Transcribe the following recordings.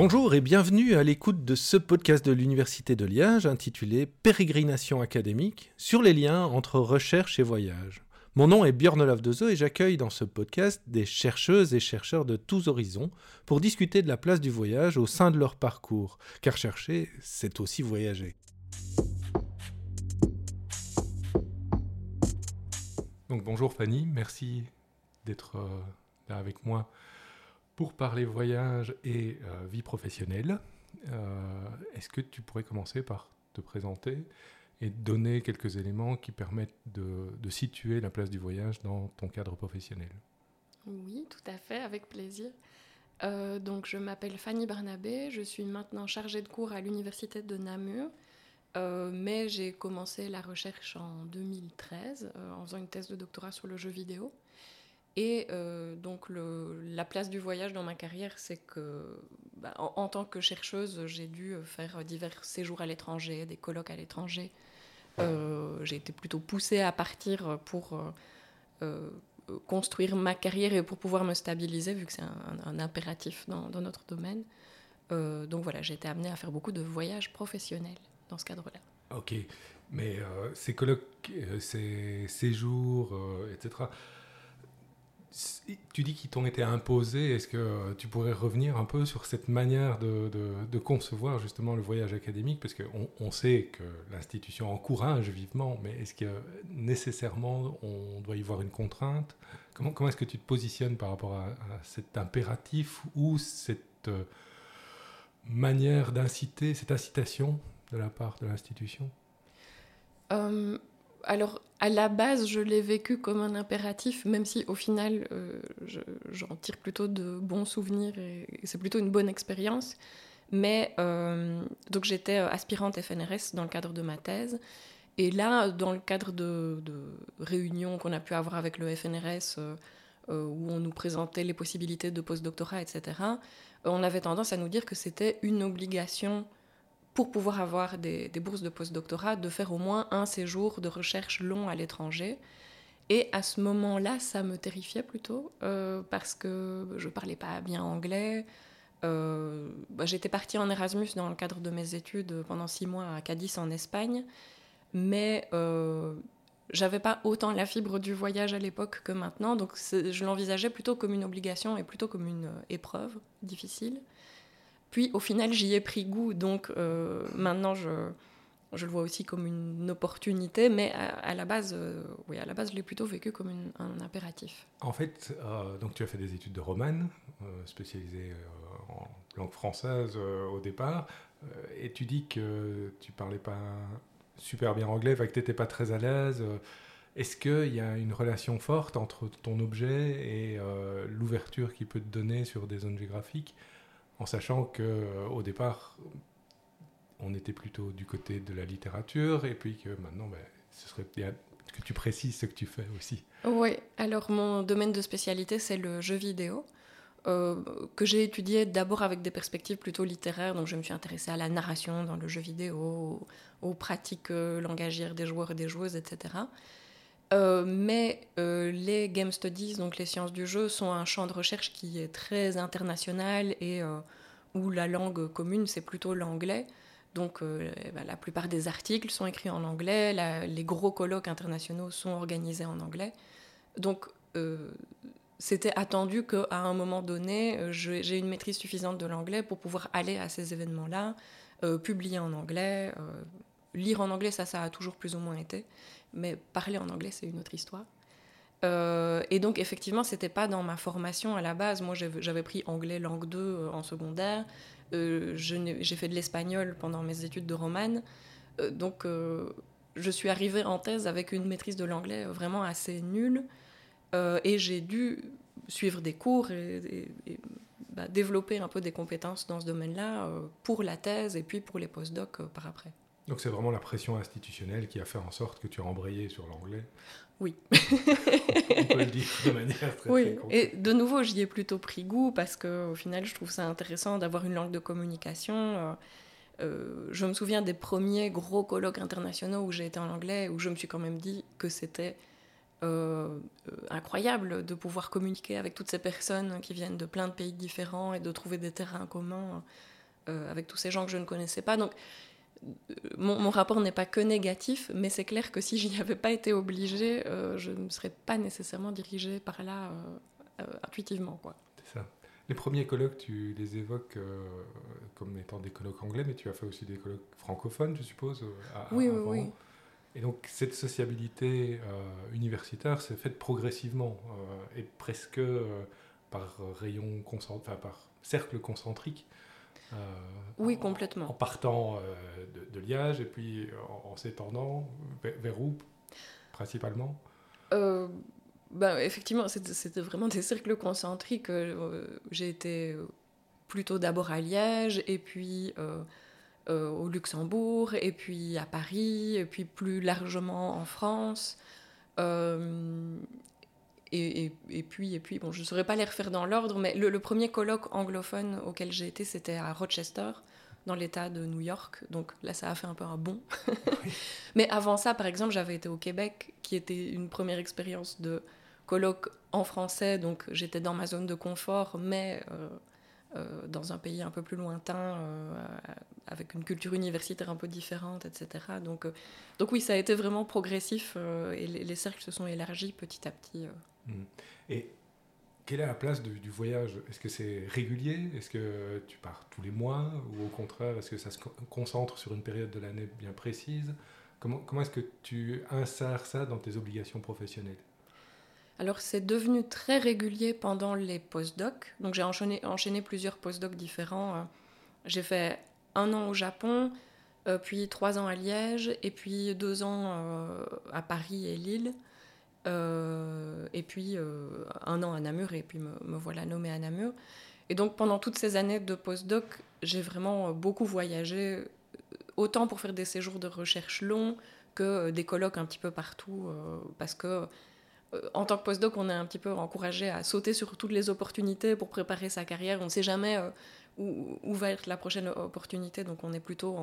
Bonjour et bienvenue à l'écoute de ce podcast de l'Université de Liège intitulé Pérégrination académique sur les liens entre recherche et voyage. Mon nom est Björn Olaf et j'accueille dans ce podcast des chercheuses et chercheurs de tous horizons pour discuter de la place du voyage au sein de leur parcours, car chercher, c'est aussi voyager. Donc bonjour Fanny, merci d'être euh, là avec moi pour parler voyage et euh, vie professionnelle. Euh, est-ce que tu pourrais commencer par te présenter et donner quelques éléments qui permettent de, situer la place du voyage dans ton cadre professionnel? Oui, tout à fait, avec plaisir. Euh, donc, je m'appelle Fanny Barnabé, je suis maintenant chargée de cours à l'université de Namur, mais j'ai commencé la recherche en 2013 en faisant une thèse de doctorat sur le jeu vidéo. Et euh, donc la place du voyage dans ma carrière, c'est que bah, en, tant que chercheuse, j'ai dû faire divers séjours à l'étranger, des colloques à l'étranger. Euh, j'ai été plutôt poussée à partir pour euh, construire ma carrière et pour pouvoir me stabiliser, vu que c'est un, impératif dans, notre domaine. donc voilà, j'ai été amenée à faire beaucoup de voyages professionnels dans ce cadre-là. Ok, mais ces colloques, ces séjours, etc., tu dis qu'ils t'ont été imposés. Est-ce que tu pourrais revenir un peu sur cette manière de, de, concevoir justement le voyage académique? Parce qu'on on sait que l'institution encourage vivement, mais est-ce que nécessairement on doit y voir une contrainte? Comment, comment est-ce que tu te positionnes par rapport à, cet impératif ou cette euh, manière d'inciter, cette incitation de la part de l'institution? Euh, alors, à la base, je l'ai vécu comme un impératif, même si au final, euh, j'en tire plutôt de bons souvenirs et, c'est plutôt une bonne expérience. Mais euh, donc, j'étais euh, aspirante FNRS dans le cadre de ma thèse. Et là, dans le cadre de, réunions qu'on a pu avoir avec le FNRS, où on nous présentait les possibilités de postdoctorat, etc., on avait tendance à nous dire que c'était une obligation pour pouvoir avoir des, bourses de postdoctorat, de faire au moins un séjour de recherche long à l'étranger. Et à ce moment-là, ça me terrifiait plutôt, euh, parce que je parlais pas bien anglais. Euh, bah, j'étais partie en Erasmus dans le cadre de mes études pendant six mois à Cadiz en Espagne, mais euh, j'avais pas autant la fibre du voyage à l'époque que maintenant, donc je l'envisageais plutôt comme une obligation et plutôt comme une épreuve difficile. Puis au final, j'y ai pris goût, donc euh, maintenant je, je, le vois aussi comme une opportunité, mais à, la base, euh, oui, à la base, je l'ai plutôt vécu comme un impératif. En fait, euh, donc tu as fait des études de romane, spécialisées en langue française au départ, et tu dis que tu parlais pas super bien anglais, que tu n'étais pas très à l'aise. Est-ce qu'il y a une relation forte entre ton objet et l'ouverture qu'il peut te donner sur des zones géographiques? En sachant que euh, au départ, on était plutôt du côté de la littérature, et puis que maintenant, ben, ce serait bien que tu précises ce que tu fais aussi. Oui, alors mon domaine de spécialité, c'est le jeu vidéo. Euh, que j'ai étudié d'abord avec des perspectives plutôt littéraires, donc je me suis intéressée à la narration dans le jeu vidéo, aux, pratiques euh, langagières des joueurs et des joueuses, etc. Euh, mais euh, les game studies, donc les sciences du jeu, sont un champ de recherche qui est très international et euh, où la langue commune, c'est plutôt l'anglais. Donc bah, la plupart des articles sont écrits en anglais, les gros colloques internationaux sont organisés en anglais. Donc c'était attendu qu'à un moment donné, j'ai une maîtrise suffisante de l'anglais pour pouvoir aller à ces événements-là, publier en anglais, lire en anglais, ça, ça a toujours plus ou moins été mais parler en anglais, c'est une autre histoire. Euh, et donc, effectivement, c'était pas dans ma formation à la base. Moi, j'avais pris anglais langue 2 euh, en secondaire. Euh, j'ai fait de l'espagnol pendant mes études de romane. donc, je suis arrivée en thèse avec une maîtrise de l'anglais vraiment assez nulle. et j'ai dû suivre des cours et, bah, développer un peu des compétences dans ce domaine-là pour la thèse et puis pour les post-docs par après. Donc c'est vraiment la pression institutionnelle qui a fait en sorte que tu as embrayé sur l'anglais Oui. On peut le dire de manière très Oui, et de nouveau, j'y ai plutôt pris goût parce qu'au final, je trouve ça intéressant d'avoir une langue de communication. Euh, euh, je me souviens des premiers gros colloques internationaux où j'ai été en anglais, où je me suis quand même dit que c'était incroyable de pouvoir communiquer avec toutes ces personnes qui viennent de plein de pays différents et de trouver des terrains communs avec tous ces gens que je ne connaissais pas. Donc, mon, rapport n'est pas que négatif, mais c'est clair que si je n'y avais pas été obligée, je ne serais pas nécessairement dirigée par là intuitivement. Quoi. C'est ça. Les premiers colloques, tu les évoques euh, comme étant des colloques anglais, mais tu as fait aussi des colloques francophones, je suppose. Euh, oui, oui, oui. Et donc cette sociabilité euh, universitaire s'est faite progressivement et presque par rayon concentrique, enfin par cercle concentrique. Oui, complètement. En, partant de, Liège et puis en, s'étendant vers, où principalement? Ben, effectivement, c'était vraiment des cercles concentriques. Euh, j'ai été plutôt d'abord à Liège, et puis euh, euh, au Luxembourg, et puis à Paris, et puis plus largement en France. Et, et, puis, et puis, bon, je ne saurais pas les refaire dans l'ordre, mais le, premier colloque anglophone auquel j'ai été, c'était à Rochester, dans l'État de New York. Donc là, ça a fait un peu un bond. mais avant ça, par exemple, j'avais été au Québec, qui était une première expérience de colloque en français, donc j'étais dans ma zone de confort, mais euh, euh, dans un pays un peu plus lointain, euh, avec une culture universitaire un peu différente, etc. Donc, donc oui, ça a été vraiment progressif et les, cercles se sont élargis petit à petit. Mmh. Et quelle est la place du voyage? Est-ce que c'est régulier? Est-ce que tu pars tous les mois? Ou au contraire, est-ce que ça se concentre sur une période de l'année bien précise? Comment, comment est-ce que tu insères ça dans tes obligations professionnelles? Alors c'est devenu très régulier pendant les post-docs. Donc j'ai enchaîné, enchaîné, plusieurs post-docs différents. Euh. J'ai fait un an au Japon, euh, puis trois ans à Liège, et puis deux ans euh, à Paris et Lille, et puis un an à Namur, et puis me, voilà nommé à Namur. Et donc pendant toutes ces années de post-doc, j'ai vraiment beaucoup voyagé, autant pour faire des séjours de recherche longs que des colloques un petit peu partout, parce que euh, en tant que postdoc, on est un petit peu encouragé à sauter sur toutes les opportunités pour préparer sa carrière. On ne sait jamais euh, où, va être la prochaine opportunité, donc on est plutôt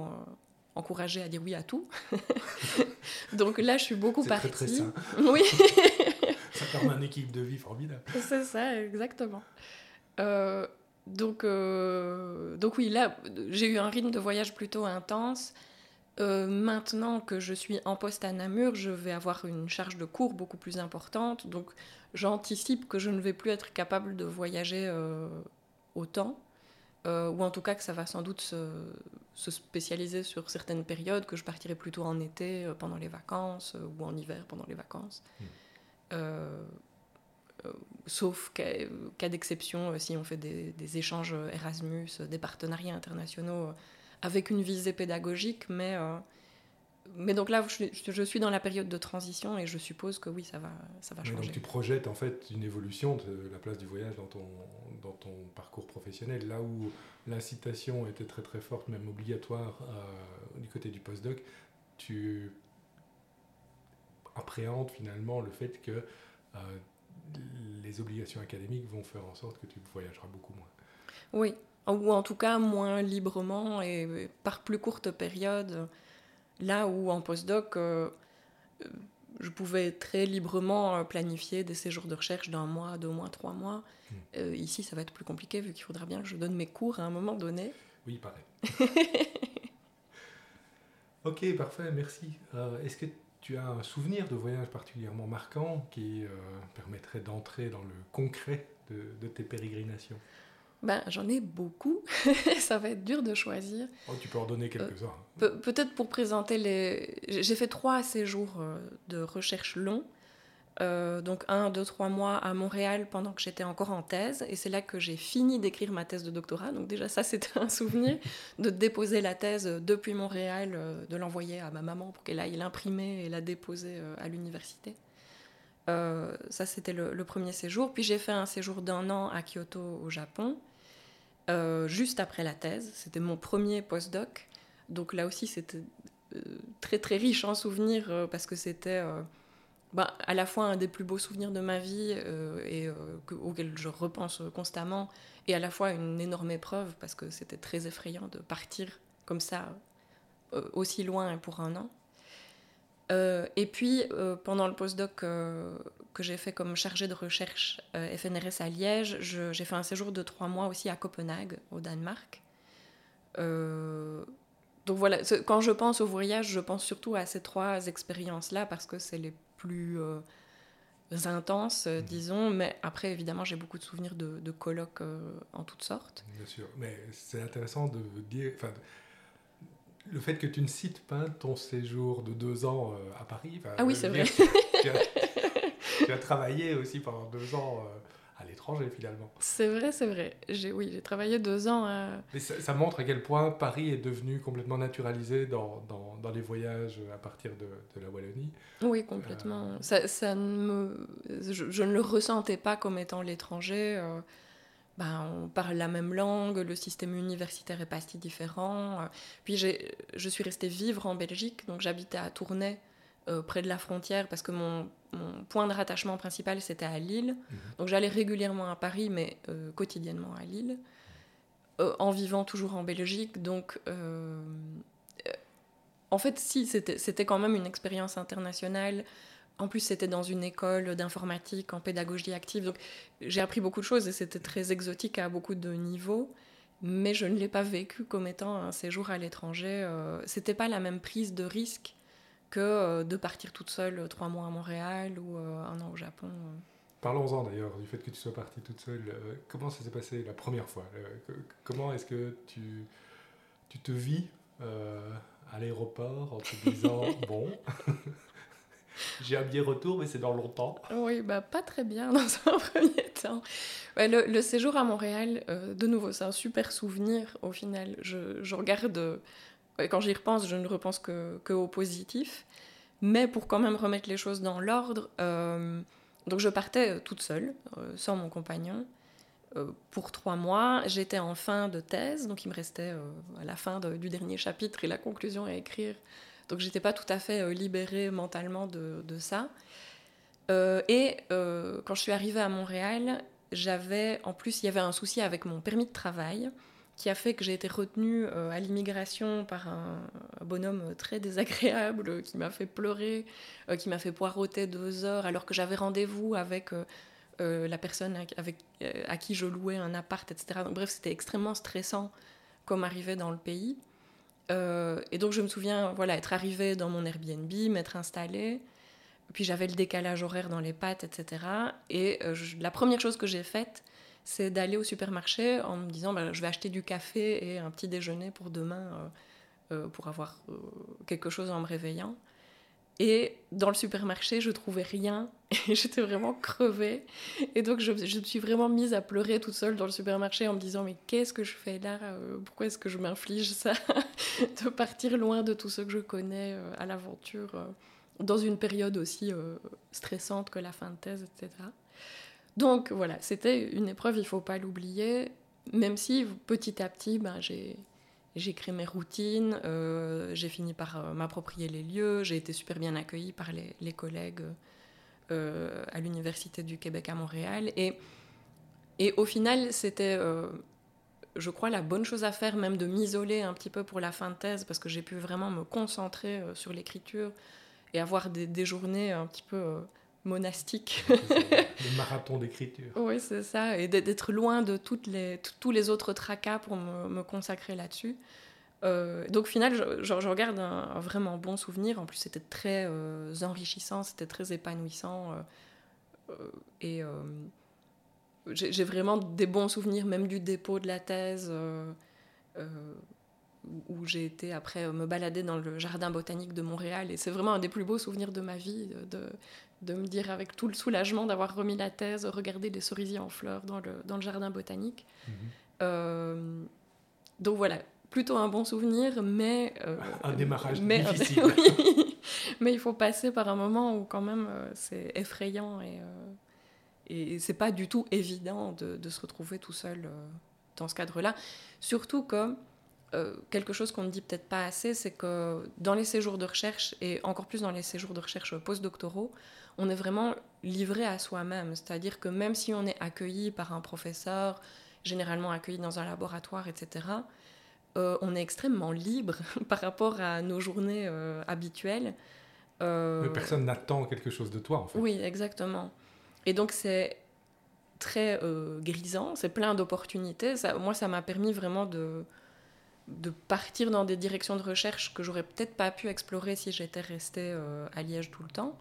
encouragé à dire oui à tout. donc là, je suis beaucoup partie. Très, très Oui. ça permet une équipe de vie formidable. C'est ça, exactement. Euh, donc, donc oui, là, j'ai eu un rythme de voyage plutôt intense. Euh, maintenant que je suis en poste à Namur, je vais avoir une charge de cours beaucoup plus importante. Donc j'anticipe que je ne vais plus être capable de voyager euh, autant. Euh, ou en tout cas que ça va sans doute se, spécialiser sur certaines périodes, que je partirai plutôt en été pendant les vacances ou en hiver pendant les vacances. Hmm. sauf cas, d'exception, si on fait des, des, échanges Erasmus, des partenariats internationaux avec une visée pédagogique, mais, euh, mais donc là, je, suis dans la période de transition et je suppose que oui, ça va, ça va changer. donc tu projettes en fait une évolution de la place du voyage dans ton, dans ton parcours professionnel, là où l'incitation était très très forte, même obligatoire euh, du côté du postdoc, tu appréhendes finalement le fait que euh, les obligations académiques vont faire en sorte que tu voyageras beaucoup moins. Oui, ou en tout cas moins librement et par plus courte période. Là où en postdoc, euh, je pouvais très librement planifier des séjours de recherche d'un mois, deux mois, trois mois. Hmm. Euh, ici, ça va être plus compliqué vu qu'il faudra bien que je donne mes cours à un moment donné. Oui, pareil. ok, parfait, merci. Euh, est-ce que tu as un souvenir de voyage particulièrement marquant qui permettrait d'entrer dans le concret de tes pérégrinations? Ben, J'en ai beaucoup. ça va être dur de choisir. Oh, tu peux en donner quelques-uns. Euh, peut-être pour présenter les... J'ai fait trois séjours euh, de recherche longs. Euh, donc un, deux, trois mois à Montréal pendant que j'étais encore en thèse. Et c'est là que j'ai fini d'écrire ma thèse de doctorat. Donc déjà ça, c'était un souvenir de déposer la thèse depuis Montréal, de l'envoyer à ma maman pour qu'elle aille l'imprimer et la déposer à l'université. Ça, c'était le, premier séjour. Puis j'ai fait un séjour d'un an à Kyoto, au Japon. Euh, juste après la thèse. C'était mon premier postdoc. Donc là aussi, c'était euh, très très riche en souvenirs euh, parce que c'était bah, à la fois un des plus beaux souvenirs de ma vie et auquel je repense constamment, et à la fois une énorme épreuve parce que c'était très effrayant de partir comme ça aussi loin pour un an. Et puis, pendant le postdoc que j'ai fait comme chargé de recherche FNRS à Liège, j'ai fait un séjour de trois mois aussi à Copenhague, au Danemark. donc voilà, quand je pense au voyage, je pense surtout à ces trois expériences-là parce que c'est les plus intenses, euh, mhm. disons, mais après, évidemment, j'ai beaucoup de souvenirs de, colloques euh, en toutes sortes. Bien sûr, mais c'est intéressant de dire, enfin, le fait que tu ne cites pas ton séjour de deux ans euh, à Paris. Ah oui, c'est vrai. Tu as, travaillé aussi pendant deux ans à l'étranger finalement. C'est vrai, c'est vrai. J'ai, oui, j'ai travaillé deux ans. À... Mais ça, montre à quel point Paris est devenu complètement naturalisé dans, dans, dans les voyages à partir de, de, la Wallonie. Oui, complètement. Euh, ça, ça me... je, ne le ressentais pas comme étant l'étranger. Euh, ben, on parle la même langue, le système universitaire est pas si différent. Puis je suis restée vivre en Belgique, donc j'habitais à Tournai euh, près de la frontière parce que mon, point de rattachement principal c'était à Lille. Mhm. Donc j'allais régulièrement à Paris, mais euh, quotidiennement à Lille, euh, en vivant toujours en Belgique. Donc en fait, si, c'était quand même une expérience internationale. En plus, c'était dans une école d'informatique en pédagogie active. Donc j'ai appris beaucoup de choses et c'était très exotique à beaucoup de niveaux mais je ne l'ai pas vécu comme étant un séjour à l'étranger. c'était pas la même prise de risque que euh, de partir toute seule euh, trois mois à Montréal ou euh, un an au Japon. Parlons-en d'ailleurs du fait que tu sois partie toute seule. comment ça s'est passé la première fois Comment est-ce que tu, tu te vis à l'aéroport en te disant bon, j'ai un billet retour, mais c'est dans longtemps Oui, bah, pas très bien dans un premier temps. le, séjour à Montréal, de nouveau, c'est un super souvenir au final. Je, regarde quand j'y repense, je ne repense que, que, au positif. Mais pour quand même remettre les choses dans l'ordre, euh, donc je partais euh, toute seule, euh, sans mon compagnon, pour trois mois. J'étais en fin de thèse, donc il me restait à la fin du dernier chapitre et la conclusion à écrire. Donc j'étais pas tout à fait libérée mentalement de, ça. et quand je suis arrivée à Montréal, j'avais, en plus, il y avait un souci avec mon permis de travail qui a fait que j'ai été retenue euh, à l'immigration par un, bonhomme très désagréable qui m'a fait pleurer, euh, qui m'a fait poireauter deux heures alors que j'avais rendez-vous avec euh, la personne avec, à qui je louais un appart, etc. Bref, c'était extrêmement stressant comme arriver dans le pays. Et donc je me souviens voilà, être arrivée dans mon Airbnb, m'être installée, puis j'avais le décalage horaire dans les pattes, etc. Et la première chose que j'ai faite, c'est d'aller au supermarché en me disant bah, je vais acheter du café et un petit déjeuner pour demain euh, euh, pour avoir euh, quelque chose en me réveillant. Et dans le supermarché, je trouvais rien et j'étais vraiment crevée. Et donc, je, me suis vraiment mise à pleurer toute seule dans le supermarché en me disant Mais qu'est-ce que je fais là Pourquoi est-ce que je m'inflige ça De partir loin de tout ce que je connais à l'aventure dans une période aussi stressante que la fin de thèse, etc. Donc voilà, c'était une épreuve, il ne faut pas l'oublier, même si petit à petit, ben, j'ai créé mes routines, euh, j'ai fini par euh, m'approprier les lieux, j'ai été super bien accueillie par les, collègues euh, à l'Université du Québec à Montréal. Et, au final, c'était, je crois, la bonne chose à faire, même de m'isoler un petit peu pour la fin de thèse, parce que j'ai pu vraiment me concentrer sur l'écriture et avoir des, journées un petit peu monastique. Le marathon d'écriture. Oui, c'est ça. Et d'être loin de toutes les, tous les autres tracas pour me, consacrer là-dessus. Euh, donc, au final, je, regarde un, vraiment bon souvenir. En plus, c'était très euh, enrichissant, c'était très épanouissant. Euh, et j'ai vraiment des bons souvenirs, même du dépôt de la thèse où j'ai été après me balader dans le jardin botanique de Montréal. Et c'est vraiment un des plus beaux souvenirs de ma vie, de, de me dire avec tout le soulagement d'avoir remis la thèse, regarder les cerisiers en fleurs dans le, dans le jardin botanique. Mhm. Euh, donc voilà, plutôt un bon souvenir, mais... Euh, un démarrage mais, difficile. mais il faut passer par un moment où quand même euh, c'est effrayant et, et c'est pas du tout évident de, de, se retrouver tout seul dans ce cadre-là. Surtout que quelque chose qu'on ne dit peut-être pas assez, c'est que dans les séjours de recherche, et encore plus dans les séjours de recherche postdoctoraux, on est vraiment livré à soi-même. C'est-à-dire que même si on est accueilli par un professeur, généralement accueilli dans un laboratoire, etc., euh, on est extrêmement libre par rapport à nos journées euh, habituelles. Mais personne n'attend quelque chose de toi, en fait. Oui, exactement. Et donc, c'est très grisant, c'est plein d'opportunités. Moi, ça m'a permis vraiment de, de partir dans des directions de recherche que j'aurais peut-être pas pu explorer si j'étais restée euh, à Liège tout le temps.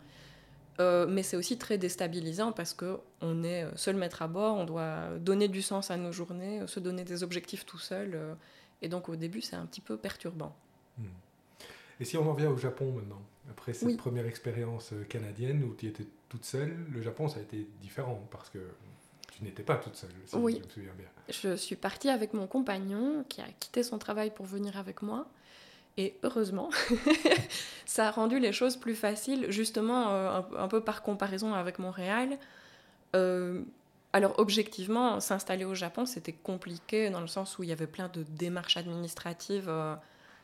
Euh, mais c'est aussi très déstabilisant parce que on est seul maître à bord, on doit donner du sens à nos journées, se donner des objectifs tout seul. Euh, et donc au début, c'est un petit peu perturbant. Hmm. Et si on en vient au Japon maintenant, après cette première expérience canadienne où tu étais toute seule, le Japon, ça a été différent parce que tu n'étais pas toute seule, si oui. je me souviens bien. Je suis partie avec mon compagnon qui a quitté son travail pour venir avec moi. Et heureusement, ça a rendu les choses plus faciles, justement euh, un, peu par comparaison avec Montréal. Euh, alors objectivement, s'installer au Japon, c'était compliqué dans le sens où il y avait plein de démarches administratives euh,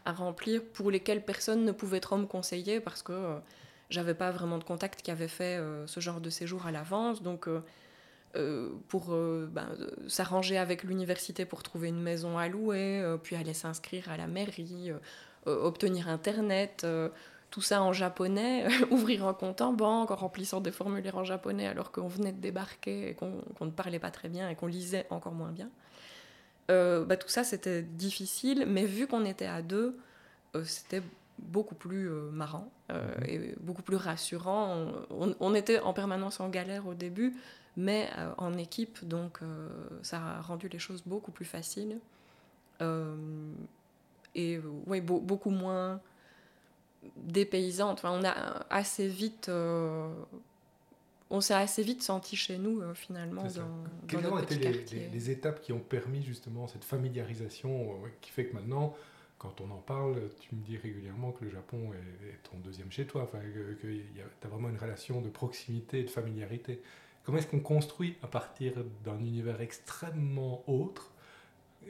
à remplir pour lesquelles personne ne pouvait trop me conseiller parce que j'avais pas vraiment de contact qui avait fait ce genre de séjour à l'avance. Donc euh, pour euh, ben, s'arranger avec l'université pour trouver une maison à louer, euh, puis aller s'inscrire à la mairie, obtenir Internet, tout ça en japonais, ouvrir un compte en banque en remplissant des formulaires en japonais alors qu'on venait de débarquer et qu'on ne parlait pas très bien et qu'on lisait encore moins bien. Bah, tout ça, c'était difficile, mais vu qu'on était à deux, c'était beaucoup plus marrant mhm. et beaucoup plus rassurant. on, était en permanence en galère au début, mais euh, en équipe, donc euh, ça a rendu les choses beaucoup plus faciles. Euh, et ouais, beaucoup moins dépaysantes. Enfin, on a assez vite on s'est assez vite senti chez nous finalement dans, Quelles ont été les, étapes qui ont permis justement cette familiarisation qui fait que maintenant, quand on en parle, tu me dis régulièrement que le Japon est, ton deuxième chez toi, enfin, que, que tu as vraiment une relation de proximité et de familiarité. Comment est-ce qu'on construit à partir d'un univers extrêmement autre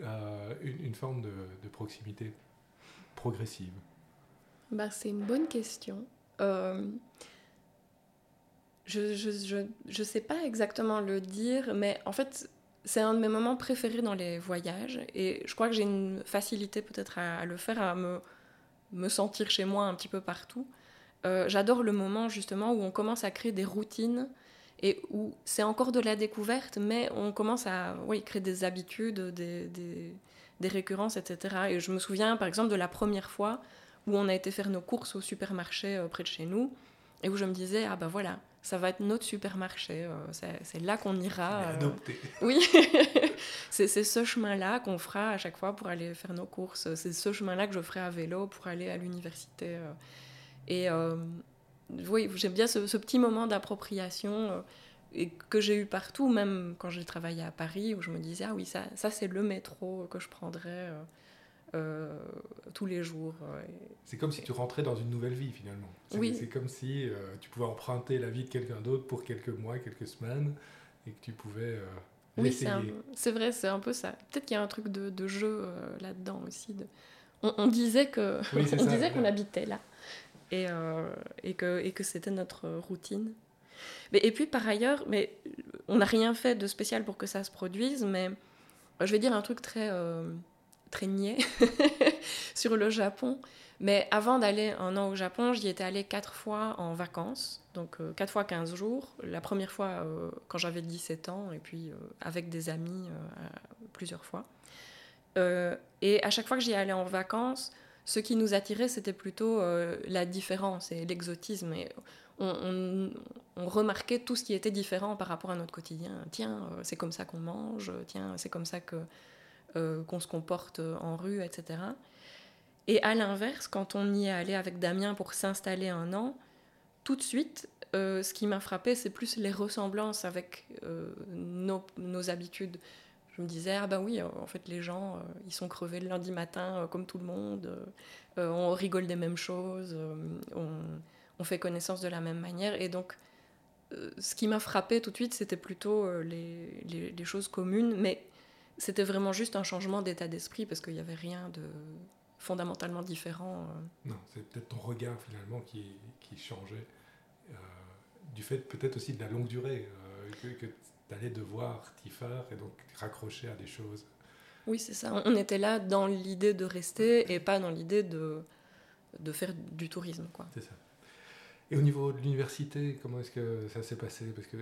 euh, une, forme de, proximité progressive? Bah, C'est une bonne question. Euh, je ne sais pas exactement le dire, mais en fait, c'est un de mes moments préférés dans les voyages. Et je crois que j'ai une facilité peut-être à, le faire, à me, me sentir chez moi un petit peu partout. Euh, j'adore le moment justement où on commence à créer des routines et où c'est encore de la découverte, mais on commence à oui, créer des habitudes, des, des, des, récurrences, etc. Et je me souviens par exemple de la première fois où on a été faire nos courses au supermarché euh, près de chez nous, et où je me disais, ah ben voilà, ça va être notre supermarché, euh, c'est là qu'on ira. Euh. Oui, c'est ce chemin-là qu'on fera à chaque fois pour aller faire nos courses, c'est ce chemin-là que je ferai à vélo pour aller à l'université. Et oui, j'aime bien ce, petit moment d'appropriation euh, et que j'ai eu partout, même quand j'ai travaillé à Paris, où je me disais, ah oui, ça, ça c'est le métro que je prendrais euh, euh, tous les jours. c'est comme si tu rentrais dans une nouvelle vie finalement. C'est, oui. c'est comme si tu pouvais emprunter la vie de quelqu'un d'autre pour quelques mois, quelques semaines, et que tu pouvais... oui, c'est, vrai, c'est un peu ça. Peut-être qu'il y a un truc de, jeu là-dedans aussi. De... On, disait que on disait qu'on habitait là et, euh, et que, c'était notre routine. Et puis par ailleurs, mais on n'a rien fait de spécial pour que ça se produise, mais je vais dire un truc très, euh, très niais sur le Japon. Mais avant d'aller un an au Japon, j'y étais allée quatre fois en vacances, donc euh, quatre fois 15 jours. La première fois quand j'avais 17 ans, et puis avec des amis plusieurs fois. et à chaque fois que j'y allais en vacances, ce qui nous attirait, c'était plutôt euh, la différence et l'exotisme. Et on, remarquait tout ce qui était différent par rapport à notre quotidien. Tiens, euh, c'est comme ça qu'on mange, tiens, c'est comme ça que, euh, qu'on se comporte en rue, etc. Et à l'inverse, quand on y est allé avec Damien pour s'installer un an, tout de suite, ce qui m'a frappé, c'est plus les ressemblances avec nos, nos habitudes me disais, ah ben oui, en fait, les gens, euh, ils sont crevés le lundi matin euh, comme tout le monde, euh, on rigole des mêmes choses, on, fait connaissance de la même manière. Et donc, ce qui m'a frappé tout de suite, c'était plutôt les, choses communes, mais c'était vraiment juste un changement d'état d'esprit parce qu'il n'y avait rien de fondamentalement différent. Non, c'est peut-être ton regard finalement qui, qui changeait, du fait peut-être aussi de la longue durée, que, que d'aller devoir t'y faire et donc raccrocher à des choses. Oui, c'est ça. On était là dans l'idée de rester et pas dans l'idée de, de faire du tourisme. quoi. C'est ça. Et au niveau de l'université, comment est-ce que ça s'est passé? Parce que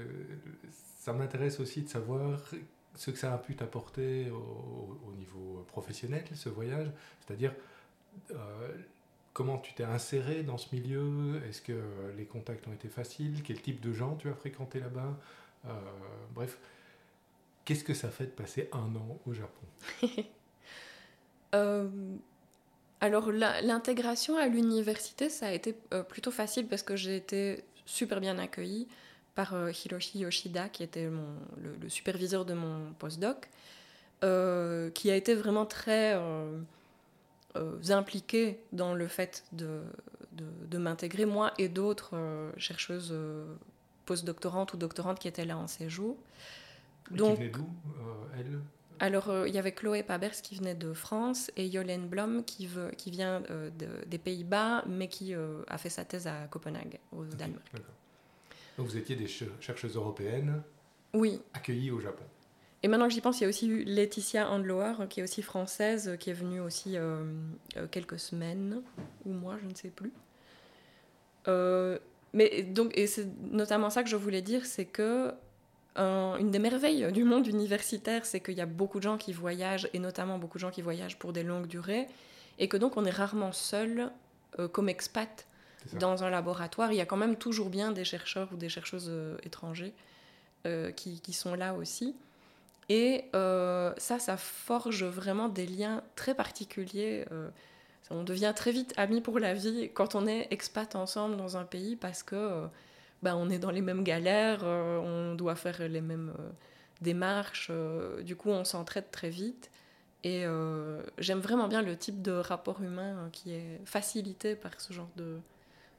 ça m'intéresse aussi de savoir ce que ça a pu t'apporter au, niveau professionnel, ce voyage. C'est-à-dire, euh, comment tu t'es inséré dans ce milieu? Est-ce que les contacts ont été faciles? Quel type de gens tu as fréquenté là-bas? Bref, qu'est-ce que ça fait de passer un an au Japon euh, Alors, l'intégration à l'université, ça a été plutôt facile parce que j'ai été super bien accueillie par Hiroshi Yoshida, qui était mon, le, superviseur de mon postdoc, qui a été vraiment très euh, impliqués dans le fait de, de, m'intégrer, moi et d'autres euh, chercheuses euh, postdoctorantes ou doctorantes qui étaient là en séjour. Donc, qui d'où, elle? alors, il y avait Chloé Pabers qui venait de France et Yolène Blom qui, veut, qui vient des Pays-Bas, mais qui a fait sa thèse à Copenhague, au Danemark. Donc, vous étiez des chercheuses européennes oui. accueillies au Japon et maintenant que j'y pense, il y a aussi eu Laetitia Andlower, qui est aussi française, qui est venue aussi euh, euh, quelques semaines, ou mois, je ne sais plus. Euh, mais donc, et c'est notamment ça que je voulais dire, c'est que une des merveilles du monde universitaire, c'est qu'il y a beaucoup de gens qui voyagent, et notamment beaucoup de gens qui voyagent pour des longues durées, et que donc on est rarement seul comme expat dans un laboratoire. Il y a quand même toujours bien des chercheurs ou des chercheuses étrangers qui, qui, sont là aussi. Et euh, ça, ça forge vraiment des liens très particuliers. Euh, on devient très vite amis pour la vie quand on est expat ensemble dans un pays parce que euh, bah, on est dans les mêmes galères, on doit faire les mêmes démarches. du coup, on s'entraide très vite. Et j'aime vraiment bien le type de rapport humain qui est facilité par ce genre de,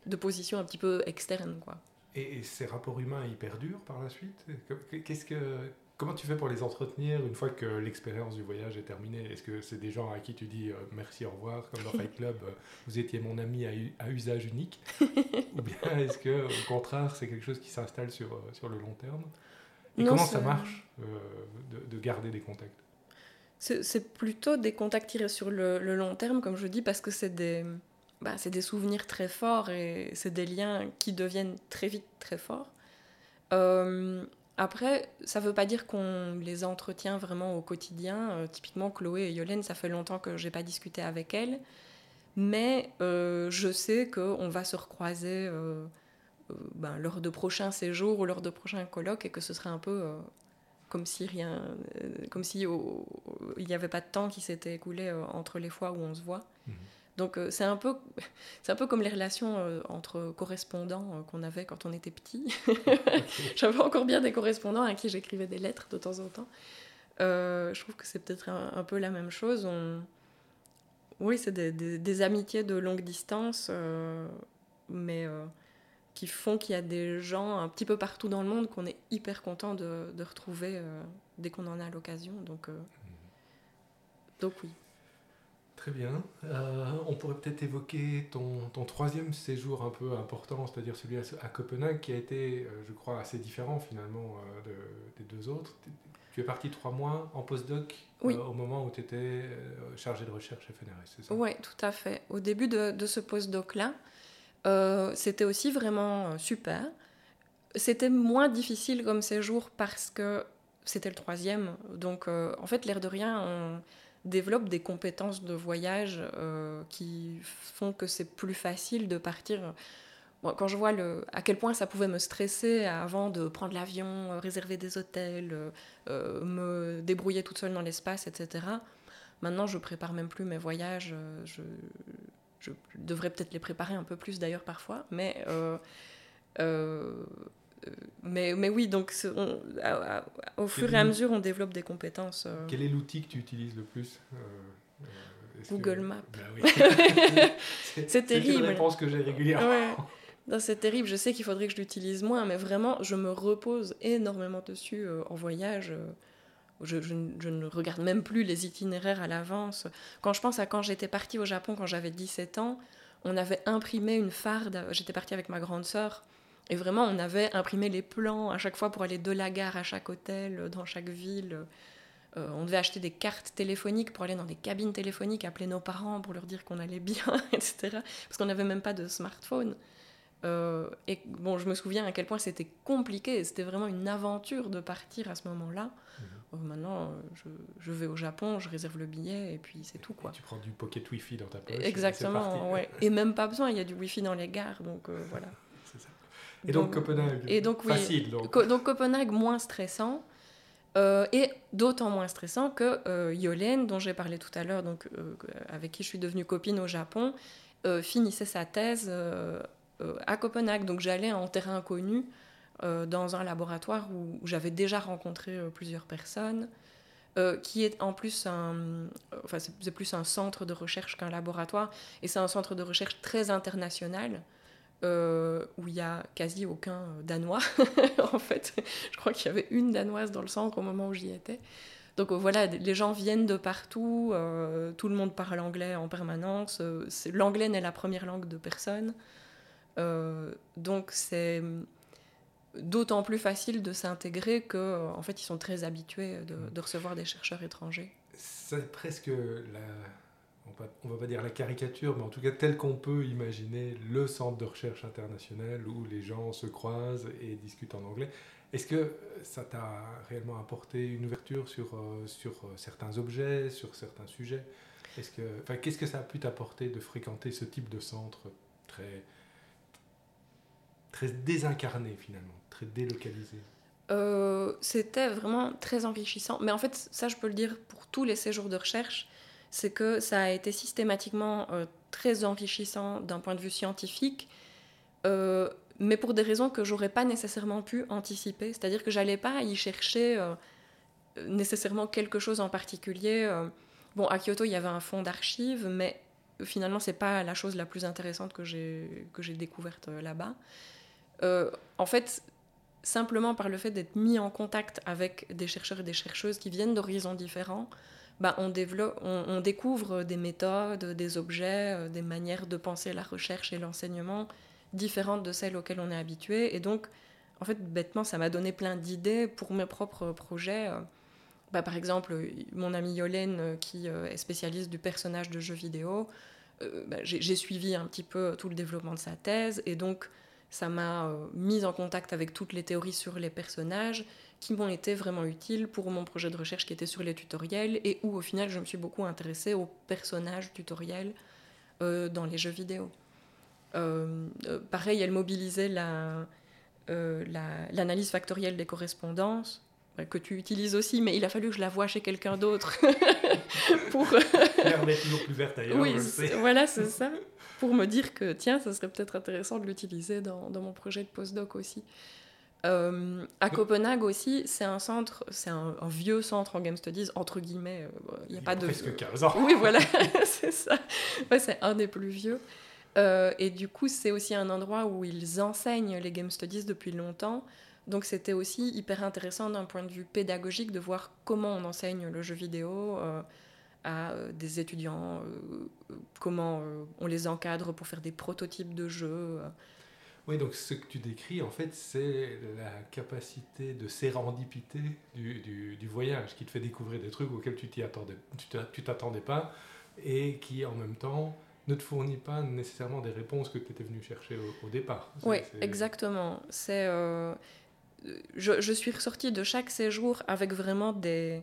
de position un petit peu externe. Quoi. Et, et ces rapports humains, ils perdurent par la suite? Qu'est-ce que Comment tu fais pour les entretenir une fois que l'expérience du voyage est terminée? Est-ce que c'est des gens à qui tu dis euh, merci, au revoir, comme dans Fight Club, euh, vous étiez mon ami à, usage unique? Ou bien est-ce que, au contraire, c'est quelque chose qui s'installe sur, euh, sur le long terme? Et comment ça marche de, de, garder des contacts? C'est plutôt des contacts tirés sur le, le, long terme, comme je dis, parce que c'est des, bah, des souvenirs très forts et c'est des liens qui deviennent très vite très forts. Après, ça ne veut pas dire qu'on les entretient vraiment au quotidien. Euh, typiquement, Chloé et Yolène, ça fait longtemps que je n'ai pas discuté avec elles. Mais euh, je sais qu'on va se recroiser euh, ben, lors de prochains séjours ou lors de prochains colloques et que ce serait un peu comme si rien, comme si il n'y avait pas de temps qui s'était écoulé entre les fois où on se voit. Mhm. Donc euh, c'est un peu c'est un peu comme les relations euh, entre correspondants euh, qu'on avait quand on était petit. J'avais encore bien des correspondants à qui j'écrivais des lettres de temps en temps. je trouve que c'est peut-être un, peu la même chose. Oui, c'est des, des, amitiés de longue distance, mais qui font qu'il y a des gens un petit peu partout dans le monde qu'on est hyper content de, de retrouver dès qu'on en a l'occasion. Donc, mhm. donc oui. Très bien. Euh, on pourrait peut-être évoquer ton, ton, troisième séjour un peu important, c'est-à-dire celui à, Copenhague, qui a été, euh, je crois, assez différent finalement euh, des deux autres. Tu es parti trois mois en postdoc au moment où tu étais chargé de recherche FNRS, c'est ça? Oui, tout à fait. Au début de, de ce postdoc-là, c'était aussi vraiment super. C'était moins difficile comme séjour parce que c'était le troisième. Donc, en fait, l'air de rien, on développe des compétences de voyage euh, qui font que c'est plus facile de partir. quand je vois le, à quel point ça pouvait me stresser avant de prendre l'avion, euh, réserver des hôtels, euh, me débrouiller toute seule dans l'espace, etc. Maintenant, je prépare même plus mes voyages. Je, devrais peut-être les préparer un peu plus d'ailleurs parfois, mais mais, mais oui, donc au fur et à mesure, on développe des compétences. Euh. Quel est l'outil que tu utilises le plus euh, Google Maps. Bah oui. c'est terrible. C'est une réponse que j'ai régulièrement. C'est terrible, je sais qu'il faudrait que je l'utilise moins, mais vraiment, je me repose énormément dessus en voyage. Je, je, je, ne regarde même plus les itinéraires à l'avance. Quand je pense à quand j'étais partie au Japon quand j'avais 17 ans, on avait imprimé une farde. J'étais partie avec ma grande sœur et vraiment, on avait imprimé les plans à chaque fois pour aller de la gare à chaque hôtel, euh, dans chaque ville. Euh, on devait acheter des cartes téléphoniques pour aller dans des cabines téléphoniques, appeler nos parents pour leur dire qu'on allait bien, etc. Parce qu'on n'avait même pas de smartphone. Euh, et bon, je me souviens à quel point c'était compliqué. C'était vraiment une aventure de partir à ce moment-là. Mhm. maintenant, je, je, vais au Japon, je réserve le billet et puis c'est tout. Quoi. tu prends du pocket Wi-Fi dans ta poche. Exactement, ouais. Et même pas besoin, il y a du Wi-Fi dans les gares. Donc voilà. Et donc, Copenhague et donc, oui, Facile. Donc. donc Copenhague, moins stressant. Euh, et d'autant moins stressant que euh, Yolène, dont j'ai parlé tout à l'heure, donc euh, avec qui je suis devenue copine au Japon, finissait sa thèse à Copenhague. Donc j'allais en terrain inconnu dans un laboratoire où, j'avais déjà rencontré plusieurs personnes, qui est en plus un, enfin c'est plus un centre de recherche qu'un laboratoire, et c'est un centre de recherche très international. Euh, où il y a quasi aucun euh, Danois. en fait, je crois qu'il y avait une Danoise dans le centre au moment où j'y étais. Donc euh, voilà, les gens viennent de partout, tout le monde parle anglais en permanence. L'anglais n'est la première langue de personne. donc c'est d'autant plus facile de s'intégrer qu'en en fait ils sont très habitués de, de recevoir des chercheurs étrangers. C'est presque la on va pas dire la caricature, mais en tout cas tel qu'on peut imaginer le centre de recherche international où les gens se croisent et discutent en anglais. Est-ce que ça t'a réellement apporté une ouverture sur, euh, sur euh, certains objets, sur certains sujets? Qu'est-ce que, qu'est-ce que ça a pu t'apporter de fréquenter ce type de centre très, très désincarné finalement, très délocalisé? Euh, C'était vraiment très enrichissant. Mais en fait, ça je peux le dire pour tous les séjours de recherche c'est que ça a été systématiquement euh, très enrichissant d'un point de vue scientifique, euh, mais pour des raisons que j'aurais pas nécessairement pu anticiper. C'est-à-dire que j'allais pas y chercher euh, nécessairement quelque chose en particulier. bon, à Kyoto, il y avait un fonds d'archives, mais finalement, c'est pas la chose la plus intéressante que j'ai que j'ai découverte là-bas. en fait, simplement par le fait d'être mis en contact avec des chercheurs et des chercheuses qui viennent d'horizons différents, bah, on, découvre des méthodes, des objets, euh, des manières de penser la recherche et l'enseignement différentes de celles auxquelles on est habitué. Et donc, en fait, bêtement, ça m'a donné plein d'idées pour mes propres projets. Euh. Bah, par exemple, mon amie Yolène, euh, qui est spécialiste du personnage de jeux vidéo, bah, j'ai suivi un petit peu tout le développement de sa thèse. Et donc, ça m'a mise en contact avec toutes les théories sur les personnages qui m'ont été vraiment utiles pour mon projet de recherche qui était sur les tutoriels et où au final je me suis beaucoup intéressée aux personnages tutoriels euh, dans les jeux vidéo. Euh, euh, pareil, elle mobilisait l'analyse la, factorielle des correspondances que tu utilises aussi, mais il a fallu que je la voie chez quelqu'un d'autre pour. est toujours plus verte ailleurs. Oui, voilà, c'est ça. Pour me dire que tiens, ça serait peut-être intéressant de l'utiliser dans, dans, mon projet de postdoc aussi. Euh, à Copenhague aussi, c'est un centre, c'est un, vieux centre en Game Studies, entre guillemets. Euh, il n'y a pas de. Presque 15 ans. Oui, voilà, c'est ça. Ouais, c'est un des plus vieux. Euh, et du coup, c'est aussi un endroit où ils enseignent les Game Studies depuis longtemps. Donc, c'était aussi hyper intéressant d'un point de vue pédagogique de voir comment on enseigne le jeu vidéo à des étudiants, comment on les encadre pour faire des prototypes de jeux. Oui, donc ce que tu décris, en fait, c'est la capacité de sérendipité du, du, voyage qui te fait découvrir des trucs auxquels tu t'y attendais, tu t'attendais pas et qui, en même temps, ne te fournit pas nécessairement des réponses que tu étais venu chercher au, départ. Oui, exactement. C'est, euh, je, je, suis ressortie de chaque séjour avec vraiment des,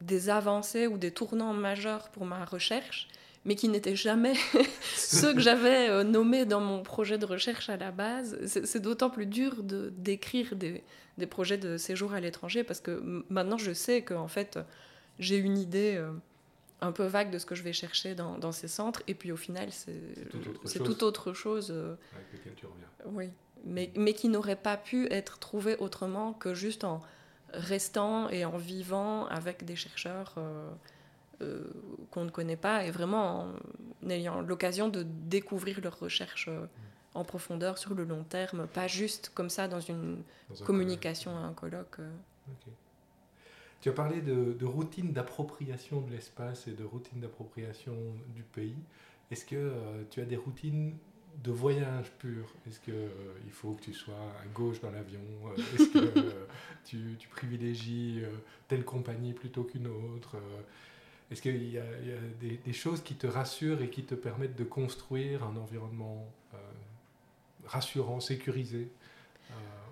des avancées ou des tournants majeurs pour ma recherche mais qui n'étaient jamais ceux que j'avais euh, nommés dans mon projet de recherche à la base. C'est d'autant plus dur de d'écrire des, des, projets de séjour à l'étranger parce que maintenant je sais qu'en fait j'ai une idée euh, un peu vague de ce que je vais chercher dans, dans ces centres et puis au final c'est tout, autre chose. Euh, Avec lequel tu reviens. Oui, mais, mais qui n'aurait pas pu être trouvé autrement que juste en restant et en vivant avec des chercheurs. Euh, qu'on ne connaît pas et vraiment en ayant l'occasion de découvrir leurs recherches euh, en profondeur sur le long terme, pas juste comme ça dans une communication à un colloque. Euh. Tu as parlé de, routine d'appropriation de l'espace et de routine d'appropriation du pays. Est-ce que tu as des routines de voyage pur? Est-ce qu'il il faut que tu sois à gauche dans l'avion Est-ce que tu, tu, privilégies telle compagnie plutôt qu'une autre est-ce qu'il y a, des, choses qui te rassurent et qui te permettent de construire un environnement euh, rassurant, sécurisé,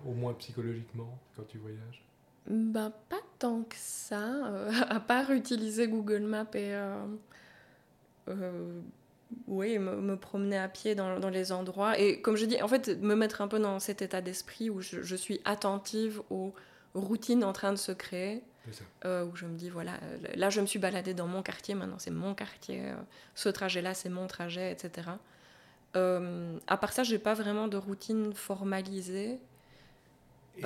au moins psychologiquement, quand tu voyages? Bah, pas tant que ça, à part utiliser Google Maps et oui, me, promener à pied dans, dans, les endroits. Et comme je dis, en fait, me mettre un peu dans cet état d'esprit où je, suis attentive aux routines en train de se créer. Euh, où je me dis, voilà, là je me suis baladée dans mon quartier, maintenant c'est mon quartier, euh, ce trajet-là c'est mon trajet, etc. Euh, à part ça, j'ai pas vraiment de routine formalisée. Et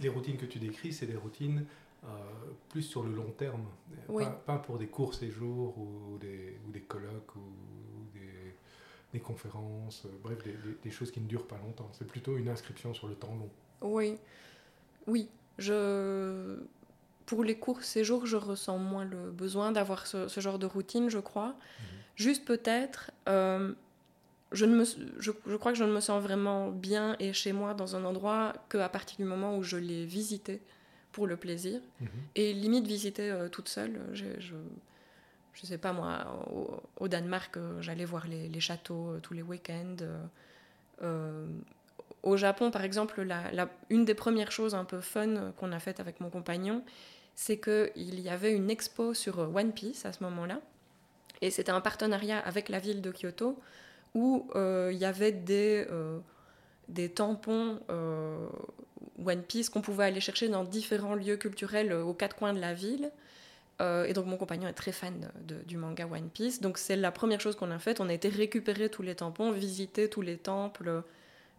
les routines que tu décris, c'est des routines plus sur le long terme, pas, pour des courts séjours ou des, ou des colloques ou des conférences, euh, bref, des, choses qui ne durent pas longtemps. C'est plutôt une inscription sur le temps long. Oui, oui. Je... Pour les courts séjours, je ressens moins le besoin d'avoir ce, genre de routine, je crois. Mhm. Juste peut-être, euh, je, ne me, je, crois que je ne me sens vraiment bien et chez moi dans un endroit qu'à partir du moment où je l'ai visité pour le plaisir. Mhm. Et limite visiter euh, toute seule. Je, je sais pas moi, au, Danemark, euh, j'allais voir les, châteaux tous les week-ends. Au Japon, par exemple, la, une des premières choses un peu fun qu'on a faites avec mon compagnon, c'est qu'il y avait une expo sur One Piece à ce moment-là. Et c'était un partenariat avec la ville de Kyoto où il y avait des, des tampons One Piece qu'on pouvait aller chercher dans différents lieux culturels aux quatre coins de la ville. Euh, et donc mon compagnon est très fan du manga One Piece. Donc c'est la première chose qu'on a faite. On a été récupérer tous les tampons, visiter tous les temples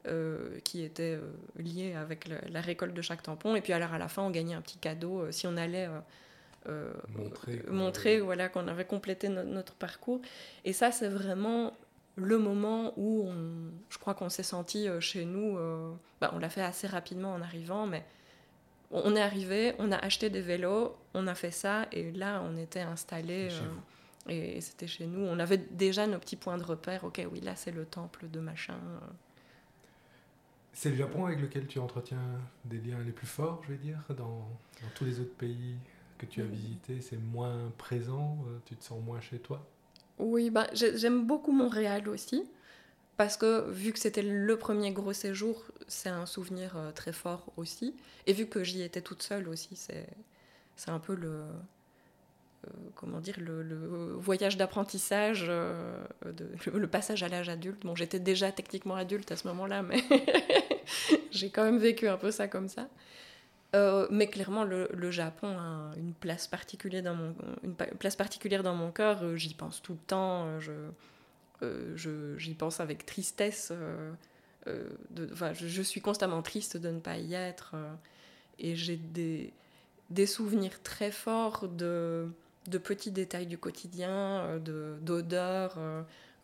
euh, qui étaient euh, avec la récolte de chaque tampon. Et puis alors à la fin, on gagnait un petit cadeau si on allait montrer, montrer voilà, qu'on avait complété notre parcours. Et ça, c'est vraiment le moment où on, je crois qu'on s'est senti chez nous. Bah, on l'a fait assez rapidement en arrivant, mais on est arrivé, on a acheté des vélos, on a fait ça, et là, on était installé. Euh, et, c'était chez nous. On avait déjà nos petits points de repère. Ok, oui, là, c'est le temple de machin. C'est le Japon avec lequel tu entretiens des liens les plus forts, je vais dire, dans, tous les autres pays que tu as visités? C'est moins présent, euh, tu te sens moins chez toi? Oui, bah, j'aime beaucoup Montréal aussi parce que vu que c'était le premier gros séjour, c'est un souvenir euh, très fort aussi. Et vu que j'y étais toute seule aussi, c'est, un peu le, comment dire, le, voyage d'apprentissage, euh, le, passage à l'âge adulte. Bon, j'étais déjà techniquement adulte à ce moment-là, mais j'ai quand même vécu un peu ça comme ça. mais clairement, le, Japon a une place particulière dans mon, une place particulière dans mon cœur. J'y pense tout le temps. Je, euh, j'y pense avec tristesse. Euh, euh, je, je, suis constamment triste de ne pas y être. et j'ai des, des souvenirs très forts de, de petits détails du quotidien, d'odeurs,